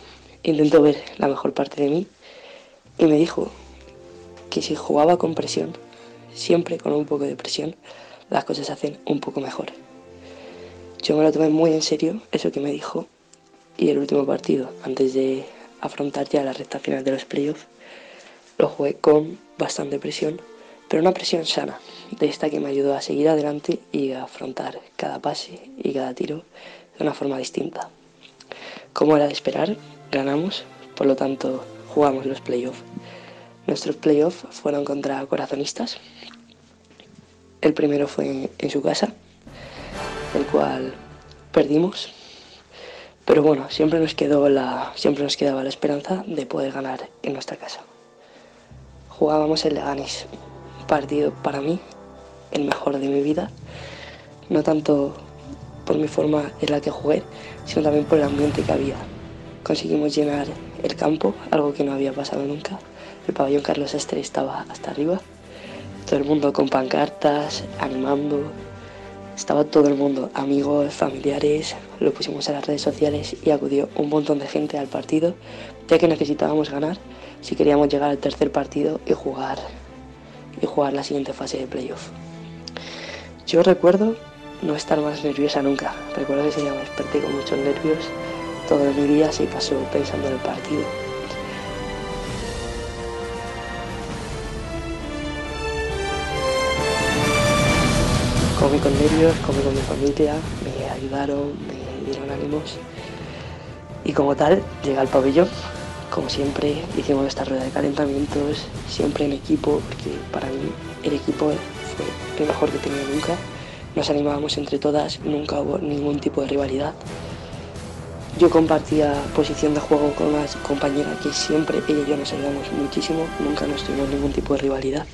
Speaker 11: intentó ver la mejor parte de mí y me dijo que si jugaba con presión, siempre con un poco de presión, las cosas se hacen un poco mejor. Yo me lo tomé muy en serio, eso que me dijo, y el último partido, antes de afrontar ya la recta final de los playoffs, lo jugué con bastante presión, pero una presión sana, de esta que me ayudó a seguir adelante y a afrontar cada pase y cada tiro de una forma distinta. Como era de esperar, ganamos, por lo tanto jugamos los playoffs. Nuestros playoffs fueron contra corazonistas. El primero fue en su casa, el cual perdimos. Pero bueno, siempre nos, quedó la, siempre nos quedaba la esperanza de poder ganar en nuestra casa jugábamos en Leganés. Partido para mí, el mejor de mi vida. No tanto por mi forma en la que jugué, sino también por el ambiente que había. Conseguimos llenar el campo, algo que no había pasado nunca. El pabellón Carlos Estre estaba hasta arriba. Todo el mundo con pancartas, animando. Estaba todo el mundo, amigos, familiares. Lo pusimos en las redes sociales y acudió un montón de gente al partido, ya que necesitábamos ganar si queríamos llegar al tercer partido y jugar, y jugar la siguiente fase de playoff. Yo recuerdo no estar más nerviosa nunca. Recuerdo que ese día me desperté con muchos nervios. Todo mi día se pasó pensando en el partido. Con nervios, comí con mi familia, me ayudaron, me dieron ánimos. Y como tal, llegué al pabellón como siempre, hicimos esta rueda de calentamientos, siempre en equipo, porque para mí el equipo fue lo mejor que he tenido nunca. Nos animábamos entre todas, nunca hubo ningún tipo de rivalidad. Yo compartía posición de juego con una compañera que siempre ella y yo nos ayudamos muchísimo, nunca nos tuvimos ningún tipo de rivalidad.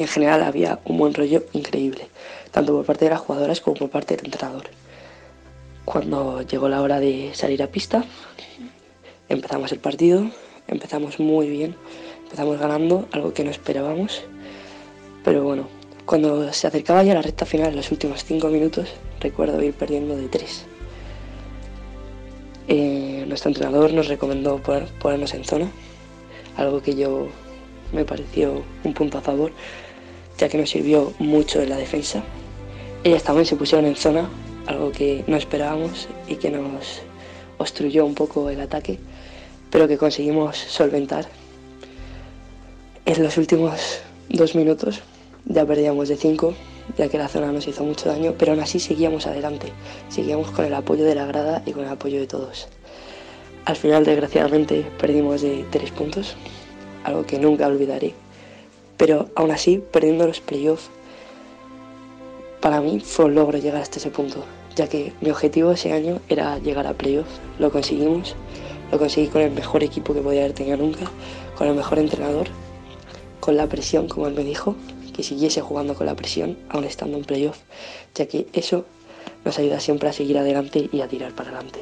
Speaker 11: En general había un buen rollo increíble. tanto por parte de las jugadoras como por parte del entrenador. Cuando llegó la hora de salir a pista, empezamos el partido, empezamos muy bien, empezamos ganando, algo que no esperábamos, pero bueno, cuando se acercaba ya la recta final, en los últimos cinco minutos, recuerdo ir perdiendo de tres. Eh, nuestro entrenador nos recomendó poner- ponernos en zona, algo que yo me pareció un punto a favor, ya que nos sirvió mucho en la defensa. Ellas también se pusieron en zona, algo que no esperábamos y que nos obstruyó un poco el ataque, pero que conseguimos solventar. En los últimos dos minutos ya perdíamos de cinco, ya que la zona nos hizo mucho daño, pero aún así seguíamos adelante, seguíamos con el apoyo de la grada y con el apoyo de todos. Al final, desgraciadamente, perdimos de tres puntos, algo que nunca olvidaré, pero aún así, perdiendo los playoffs, para mí fue un logro llegar hasta ese punto, ya que mi objetivo ese año era llegar a playoffs, lo conseguimos, lo conseguí con el mejor equipo que podía haber tenido nunca, con el mejor entrenador, con la presión, como él me dijo, que siguiese jugando con la presión, aún estando en playoff, ya que eso nos ayuda siempre a seguir adelante y a tirar para adelante.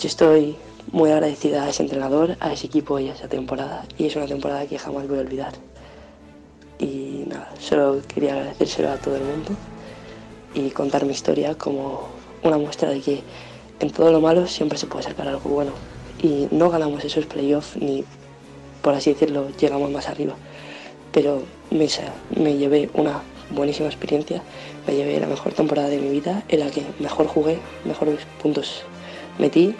Speaker 11: Yo estoy muy agradecida a ese entrenador, a ese equipo y a esa temporada, y es una temporada que jamás voy a olvidar. Y nada, solo quería agradecérselo a todo el mundo y contar mi historia como una muestra de que en todo lo malo siempre se puede sacar algo bueno. Y no ganamos esos playoffs ni, por así decirlo, llegamos más arriba. Pero me, me llevé una buenísima experiencia, me llevé la mejor temporada de mi vida, en la que mejor jugué, mejores puntos metí,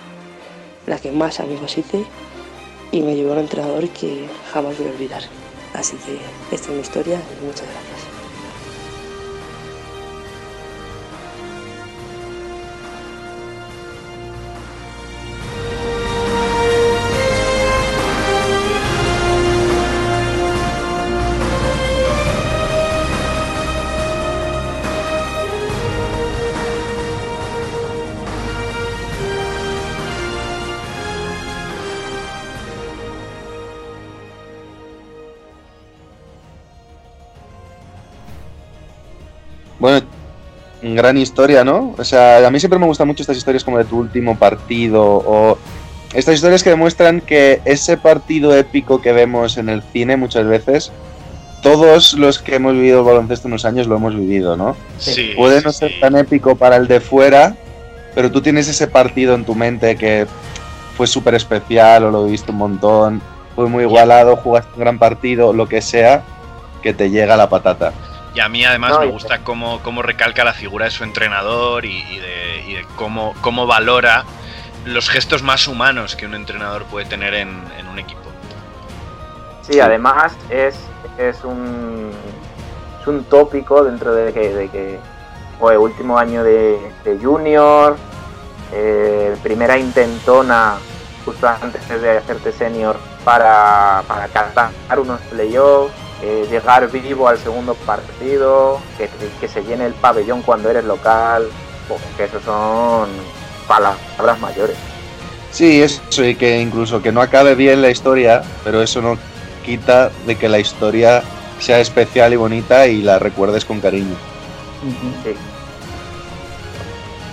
Speaker 11: la que más amigos hice y me llevó un entrenador que jamás voy a olvidar. Así que esta es mi historia y muchas gracias.
Speaker 6: Gran historia, ¿no? O sea, a mí siempre me gustan mucho estas historias como de tu último partido o estas historias que demuestran que ese partido épico que vemos en el cine muchas veces, todos los que hemos vivido el baloncesto unos años lo hemos vivido, ¿no?
Speaker 8: Sí,
Speaker 6: Puede
Speaker 8: sí,
Speaker 6: no ser
Speaker 8: sí.
Speaker 6: tan épico para el de fuera, pero tú tienes ese partido en tu mente que fue súper especial o lo viste un montón, fue muy igualado, jugaste un gran partido, lo que sea, que te llega la patata.
Speaker 8: Y a mí además
Speaker 7: No,
Speaker 8: me gusta cómo, cómo recalca la figura de su entrenador y, y de, y de cómo, cómo valora los gestos más humanos que un entrenador puede tener en, en un equipo.
Speaker 7: Sí, además es, es, un, es un tópico dentro de que, de que fue último año de, de junior, eh, primera intentona justo antes de hacerte senior para, para alcanzar unos playoffs, eh, llegar vivo al segundo partido, que, que se llene el pabellón cuando eres local, pues, que eso son palabras mayores.
Speaker 6: Sí, eso, y que incluso que no acabe bien la historia, pero eso no quita de que la historia sea especial y bonita y la recuerdes con cariño.
Speaker 7: Sí.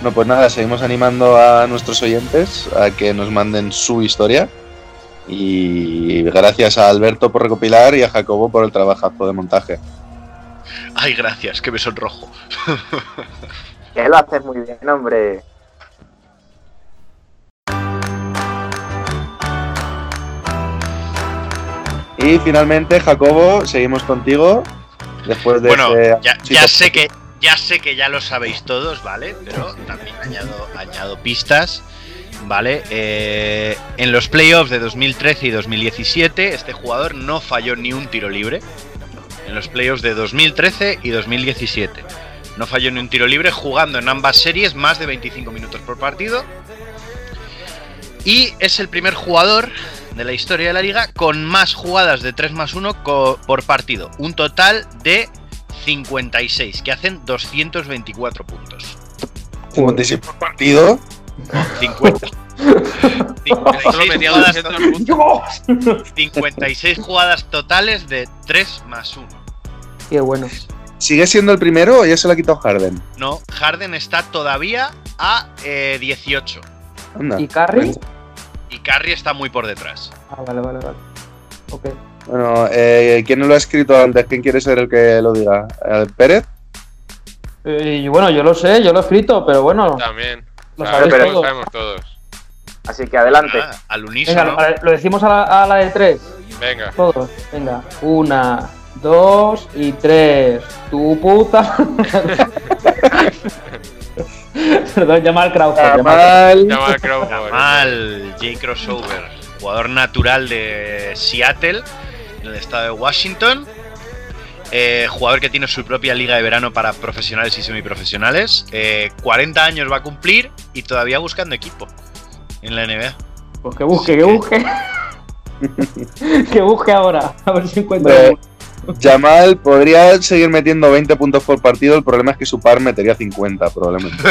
Speaker 6: No, pues nada, seguimos animando a nuestros oyentes a que nos manden su historia. Y gracias a Alberto por recopilar y a Jacobo por el trabajazo de montaje.
Speaker 8: Ay, gracias, que me sonrojo.
Speaker 7: Que lo haces muy bien, hombre.
Speaker 6: Y finalmente, Jacobo, seguimos contigo. Después de
Speaker 8: Bueno, ya, sé que ya sé que ya lo sabéis todos, ¿vale? Pero también añado, añado pistas, ¿vale? Eh, en los playoffs de 2013 y 2017, este jugador no falló ni un tiro libre. En los playoffs de 2013 y 2017. No falló ni un tiro libre jugando en ambas series más de 25 minutos por partido. Y es el primer jugador de la historia de la liga con más jugadas de 3 más 1 co- por partido. Un total de 56, que hacen 224 puntos.
Speaker 6: 56 por partido.
Speaker 8: 50. 56
Speaker 9: metía
Speaker 8: jugadas,
Speaker 9: 200
Speaker 8: 56 jugadas totales de 3 más 1.
Speaker 2: Qué bueno.
Speaker 6: ¿Sigue siendo el primero o ya se lo ha quitado Harden?
Speaker 8: No, Harden está todavía a eh, 18.
Speaker 6: Anda.
Speaker 2: ¿Y Curry?
Speaker 8: Y Curry está muy por detrás.
Speaker 2: Ah, vale, vale, vale. Ok.
Speaker 6: Bueno, eh, ¿quién no lo ha escrito antes? ¿Quién quiere ser el que lo diga? ¿El ¿Pérez?
Speaker 2: Eh, y bueno, yo lo sé, yo lo he escrito, pero bueno.
Speaker 9: También.
Speaker 2: Lo
Speaker 9: Claro,
Speaker 2: sabéis
Speaker 9: pero
Speaker 2: todos.
Speaker 9: lo sabemos todos.
Speaker 7: Así que adelante.
Speaker 8: Ah, al
Speaker 2: Venga,
Speaker 8: unísono.
Speaker 2: lo decimos a la, a la de tres.
Speaker 9: Venga.
Speaker 2: Todos. Venga. Una, dos y tres. Tu puta. Perdón, llama al Crawford. llama al-
Speaker 6: Jamal.
Speaker 9: Llama al Crawford.
Speaker 8: Mal, Jay Crossover, jugador natural de Seattle, en el estado de Washington. Eh, jugador que tiene su propia liga de verano para profesionales y semiprofesionales. Eh, 40 años va a cumplir y todavía buscando equipo en la NBA.
Speaker 2: Pues que busque, que busque. que busque ahora. A ver si encuentra.
Speaker 6: Jamal podría seguir metiendo 20 puntos por partido. El problema es que su par metería 50, probablemente.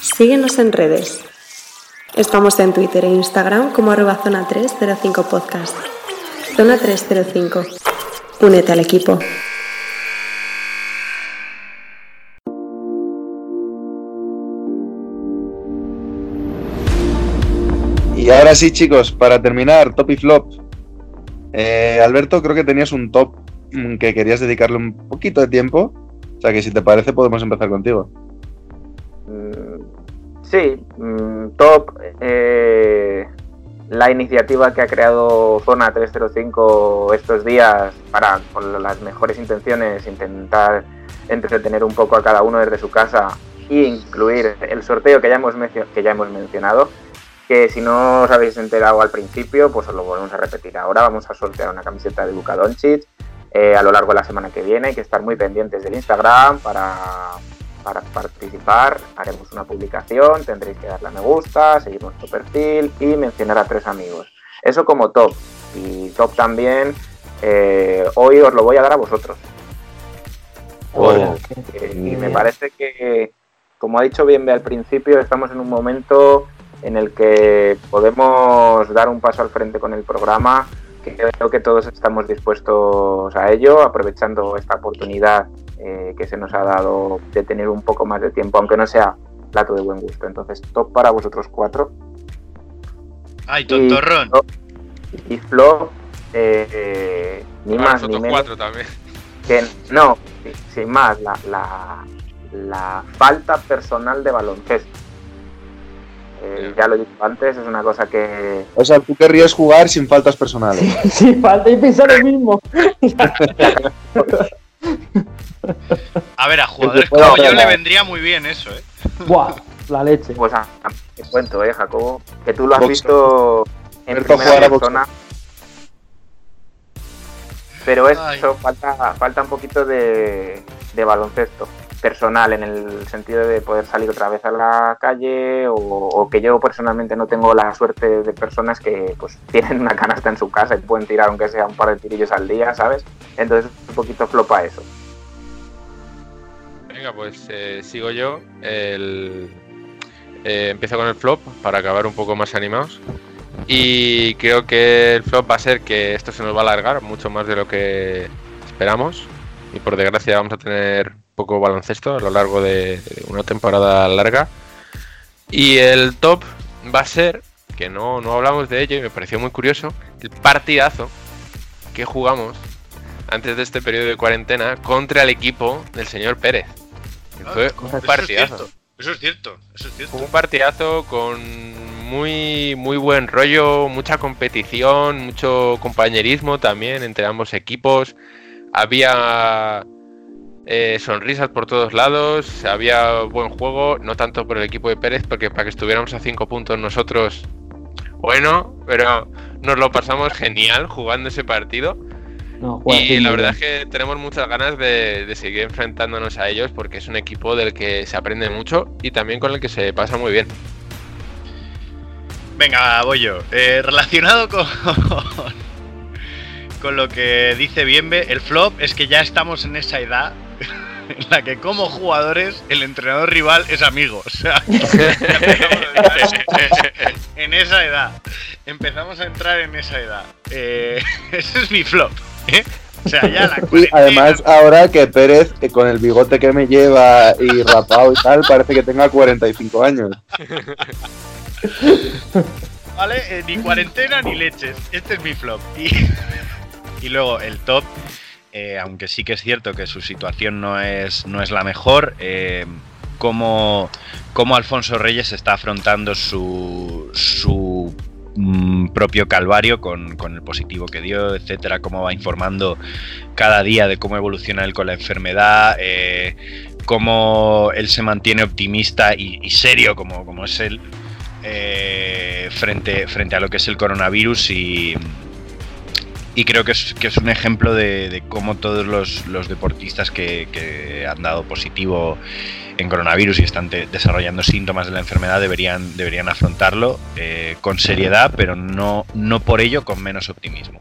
Speaker 10: Síguenos en redes. Estamos en Twitter e Instagram como arroba zona 305 podcast. Zona 305. Únete al equipo.
Speaker 6: Y ahora sí, chicos, para terminar, top y flop. Eh, Alberto, creo que tenías un top que querías dedicarle un poquito de tiempo. O sea que si te parece podemos empezar contigo.
Speaker 7: Mm, Sí, mm, top. eh, la iniciativa que ha creado Zona 305 estos días para, con las mejores intenciones, intentar entretener un poco a cada uno desde su casa e incluir el sorteo que ya hemos, que ya hemos mencionado. Que si no os habéis enterado al principio, pues os lo volvemos a repetir. Ahora vamos a sortear una camiseta de Luka eh, a lo largo de la semana que viene. Hay que estar muy pendientes del Instagram para, para participar. Haremos una publicación, tendréis que darle a me gusta, seguir nuestro perfil y mencionar a tres amigos. Eso como top. Y top también, eh, hoy os lo voy a dar a vosotros. Eh, y me parece que, como ha dicho Bienve al principio, estamos en un momento en el que podemos dar un paso al frente con el programa, que creo que todos estamos dispuestos a ello, aprovechando esta oportunidad eh, que se nos ha dado de tener un poco más de tiempo, aunque no sea plato de buen gusto. Entonces, top para vosotros cuatro.
Speaker 8: ¡Ay, tontorrón!
Speaker 7: Y Flo, eh, ni
Speaker 9: Para
Speaker 7: más ni
Speaker 9: nosotros
Speaker 7: menos
Speaker 9: cuatro también.
Speaker 7: que no, sí, sin más, la, la, la falta personal de baloncesto. Eh, ya lo he dicho antes, es una cosa que
Speaker 6: O sea, tú querrías jugar sin faltas personales.
Speaker 2: Sin falta y pensar lo mismo.
Speaker 8: A ver, a jugadores como yo le vendría muy bien eso, ¿eh?
Speaker 2: Buah, la leche.
Speaker 7: Pues a, a- te cuento, eh, Jacobo, que tú lo has
Speaker 6: Boxeo.
Speaker 7: visto en primera
Speaker 6: jugar a
Speaker 7: persona. Pero eso
Speaker 8: Ay.
Speaker 7: falta, falta un poquito de, de baloncesto personal en el sentido de poder salir otra vez a la calle o, o que yo personalmente no tengo la suerte de personas que pues tienen una canasta en su casa y pueden tirar aunque sea un par de tirillos al día, ¿sabes? Entonces un poquito flopa eso.
Speaker 9: Venga, pues eh, sigo yo. El, eh, empiezo con el flop para acabar un poco más animados. Y creo que el flop va a ser que esto se nos va a alargar mucho más de lo que esperamos. Y por desgracia vamos a tener poco baloncesto a lo largo de una temporada larga. Y el top va a ser, que no, no hablamos de ello y me pareció muy curioso, el partidazo que jugamos antes de este periodo de cuarentena contra el equipo del señor Pérez. Fue un partidazo.
Speaker 8: eso es cierto, eso es cierto.
Speaker 9: Fue un partidazo con muy, muy buen rollo, mucha competición, mucho compañerismo también entre ambos equipos. Había eh, sonrisas por todos lados, había buen juego, no tanto por el equipo de Pérez, porque para que estuviéramos a cinco puntos nosotros, bueno, pero nos lo pasamos genial jugando ese partido.
Speaker 2: No,
Speaker 9: Y la verdad
Speaker 2: bien.
Speaker 9: es que tenemos muchas ganas de, de seguir enfrentándonos a ellos porque es un equipo del que se aprende mucho y también con el que se pasa muy bien.
Speaker 8: Venga, voy yo. Eh, relacionado con, con lo que dice Bienve, el flop es que ya estamos en esa edad en la que como jugadores el entrenador rival es amigo. O sea, en esa edad. Empezamos a entrar en esa edad. Eh, ese es mi flop. ¿eh? O sea, ya la
Speaker 6: Y además, ahora que Pérez, eh, con el bigote que me lleva y rapado y tal, parece que tenga 45 años.
Speaker 8: ¿Vale? Eh, ni cuarentena ni leches. Este es mi flop. Y, y luego el top, eh, aunque sí que es cierto que su situación no es, no es la mejor, eh, cómo, cómo Alfonso Reyes está afrontando su, su mm, propio calvario con, con el positivo que dio, etcétera, cómo va informando cada día de cómo evoluciona él con la enfermedad, eh, cómo él se mantiene optimista y, y serio como, como es él frente, frente a lo que es el coronavirus y, y creo que es, que es un ejemplo de, cómo todos los, los deportistas que, que han dado positivo en coronavirus y están de- desarrollando síntomas de la enfermedad deberían, deberían afrontarlo eh, con seriedad, pero no, no por ello con menos optimismo.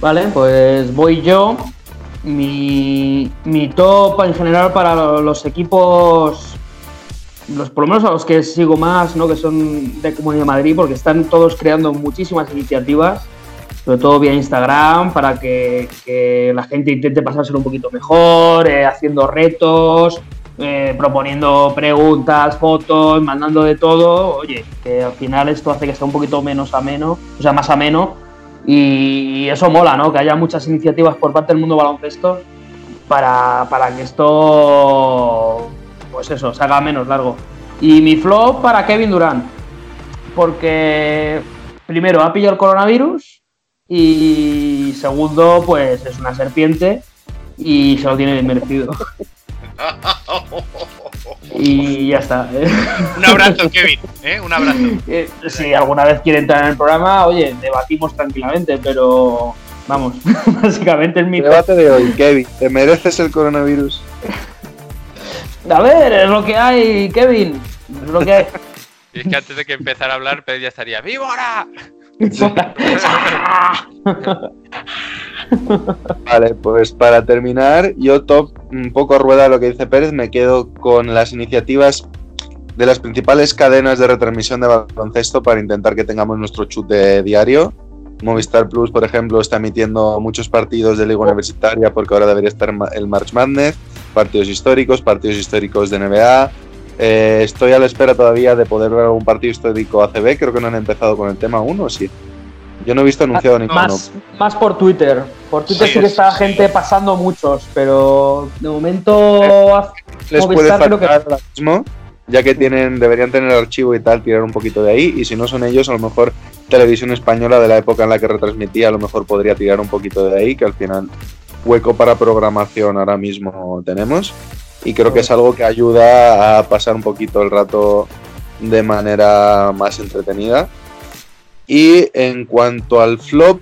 Speaker 2: Vale, pues voy yo. Mi, mi top en general para los equipos, los por lo menos a los que sigo más, ¿no? que son de Comunidad de Madrid, porque están todos creando muchísimas iniciativas, sobre todo vía Instagram, para que, la gente intente pasárselo un poquito mejor, eh, haciendo retos, eh, proponiendo preguntas, fotos, mandando de todo. Oye, que al final esto hace que sea un poquito menos ameno, o sea, más ameno. Y eso mola, ¿no? Que haya muchas iniciativas por parte del mundo baloncesto para, para que esto, pues eso, se haga menos largo. Y mi flop para Kevin Durant, porque primero ha pillado el coronavirus y segundo, pues es una serpiente y se lo tiene bien merecido. Y ya está.
Speaker 8: Un abrazo, Kevin. ¿eh? Un abrazo.
Speaker 2: Eh, Si alguna vez quiere entrar en el programa, oye, debatimos tranquilamente, pero vamos, básicamente es mi...
Speaker 6: Debate de hoy, Kevin, ¿te mereces el coronavirus?
Speaker 2: A ver, es lo que hay, Kevin. Es lo que hay.
Speaker 9: Y es que antes de que empezara a hablar, Pérez ya estaría ¡Víbora!
Speaker 6: Vale, pues para terminar, yo top un poco a rueda de lo que dice Pérez, me quedo con las iniciativas de las principales cadenas de retransmisión de baloncesto para intentar que tengamos nuestro chute diario. Movistar Plus, por ejemplo, está emitiendo muchos partidos de Liga Universitaria porque ahora debería estar el March Madness, partidos históricos, partidos históricos de NBA. Eh, estoy a la espera todavía de poder ver algún partido histórico ACB, creo que no han empezado con el tema aún, ¿o sí? Yo no he visto anunciado ninguno.
Speaker 2: Más, más por Twitter. Por Twitter sí,
Speaker 8: Sí,
Speaker 2: que está
Speaker 8: sí,
Speaker 2: gente pasando muchos, pero de momento
Speaker 6: les puede
Speaker 2: Movistar creo
Speaker 6: faltar
Speaker 2: que-
Speaker 6: mismo, ya que tienen, deberían tener el archivo y tal, tirar un poquito de ahí, y si no son ellos, a lo mejor Televisión Española de la época en la que retransmitía, a lo mejor podría tirar un poquito de ahí, que al final hueco para programación ahora mismo tenemos, y creo que es algo que ayuda a pasar un poquito el rato de manera más entretenida. Y en cuanto al flop,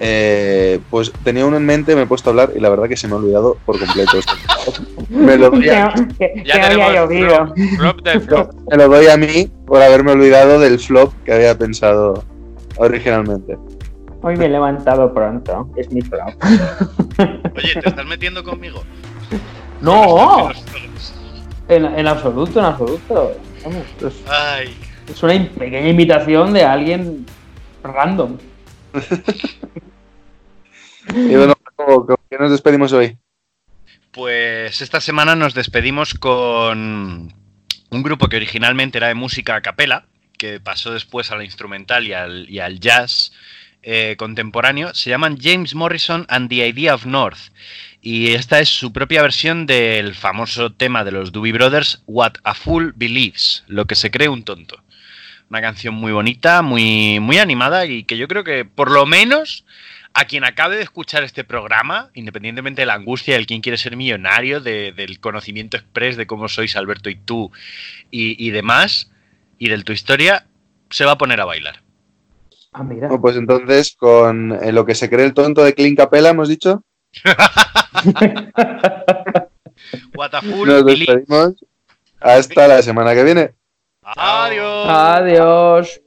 Speaker 6: eh, pues tenía uno en mente, me he puesto a hablar y la verdad que se me ha olvidado por completo. me, lo doy a,
Speaker 2: que,
Speaker 9: Ya
Speaker 2: que había
Speaker 9: tenemos
Speaker 2: llovido.
Speaker 9: flop, flop del flop.
Speaker 6: me lo doy a mí por haberme olvidado del flop que había pensado originalmente.
Speaker 2: Hoy me he levantado pronto, es mi flop.
Speaker 8: Oye, ¿te estás metiendo conmigo?
Speaker 2: No, en, en absoluto, en absoluto. Vamos, es,
Speaker 8: Ay,
Speaker 2: es una pequeña invitación de alguien random.
Speaker 6: Y bueno, ¿cómo- cómo- ¿qué nos despedimos hoy?
Speaker 8: Pues esta semana nos despedimos con un grupo que originalmente era de música a capela, que pasó después a la instrumental y al, y al jazz eh, contemporáneo. Se llaman James Morrison and the Idea of North. Y esta es su propia versión del famoso tema de los Doobie Brothers, What a Fool Believes, lo que se cree un tonto. Una canción muy bonita, muy, muy animada y que yo creo que por lo menos a quien acabe de escuchar este programa, independientemente de la angustia del quién quiere ser millonario, de- del conocimiento express de cómo sois Alberto y tú y, y demás, y del tu historia, se va a poner a bailar.
Speaker 2: Ah, mira.
Speaker 6: Bueno, pues entonces, con eh, lo que se cree el tonto de Clint Capella, hemos dicho, nos despedimos. Hasta la semana que viene.
Speaker 8: Adiós.
Speaker 2: Adiós.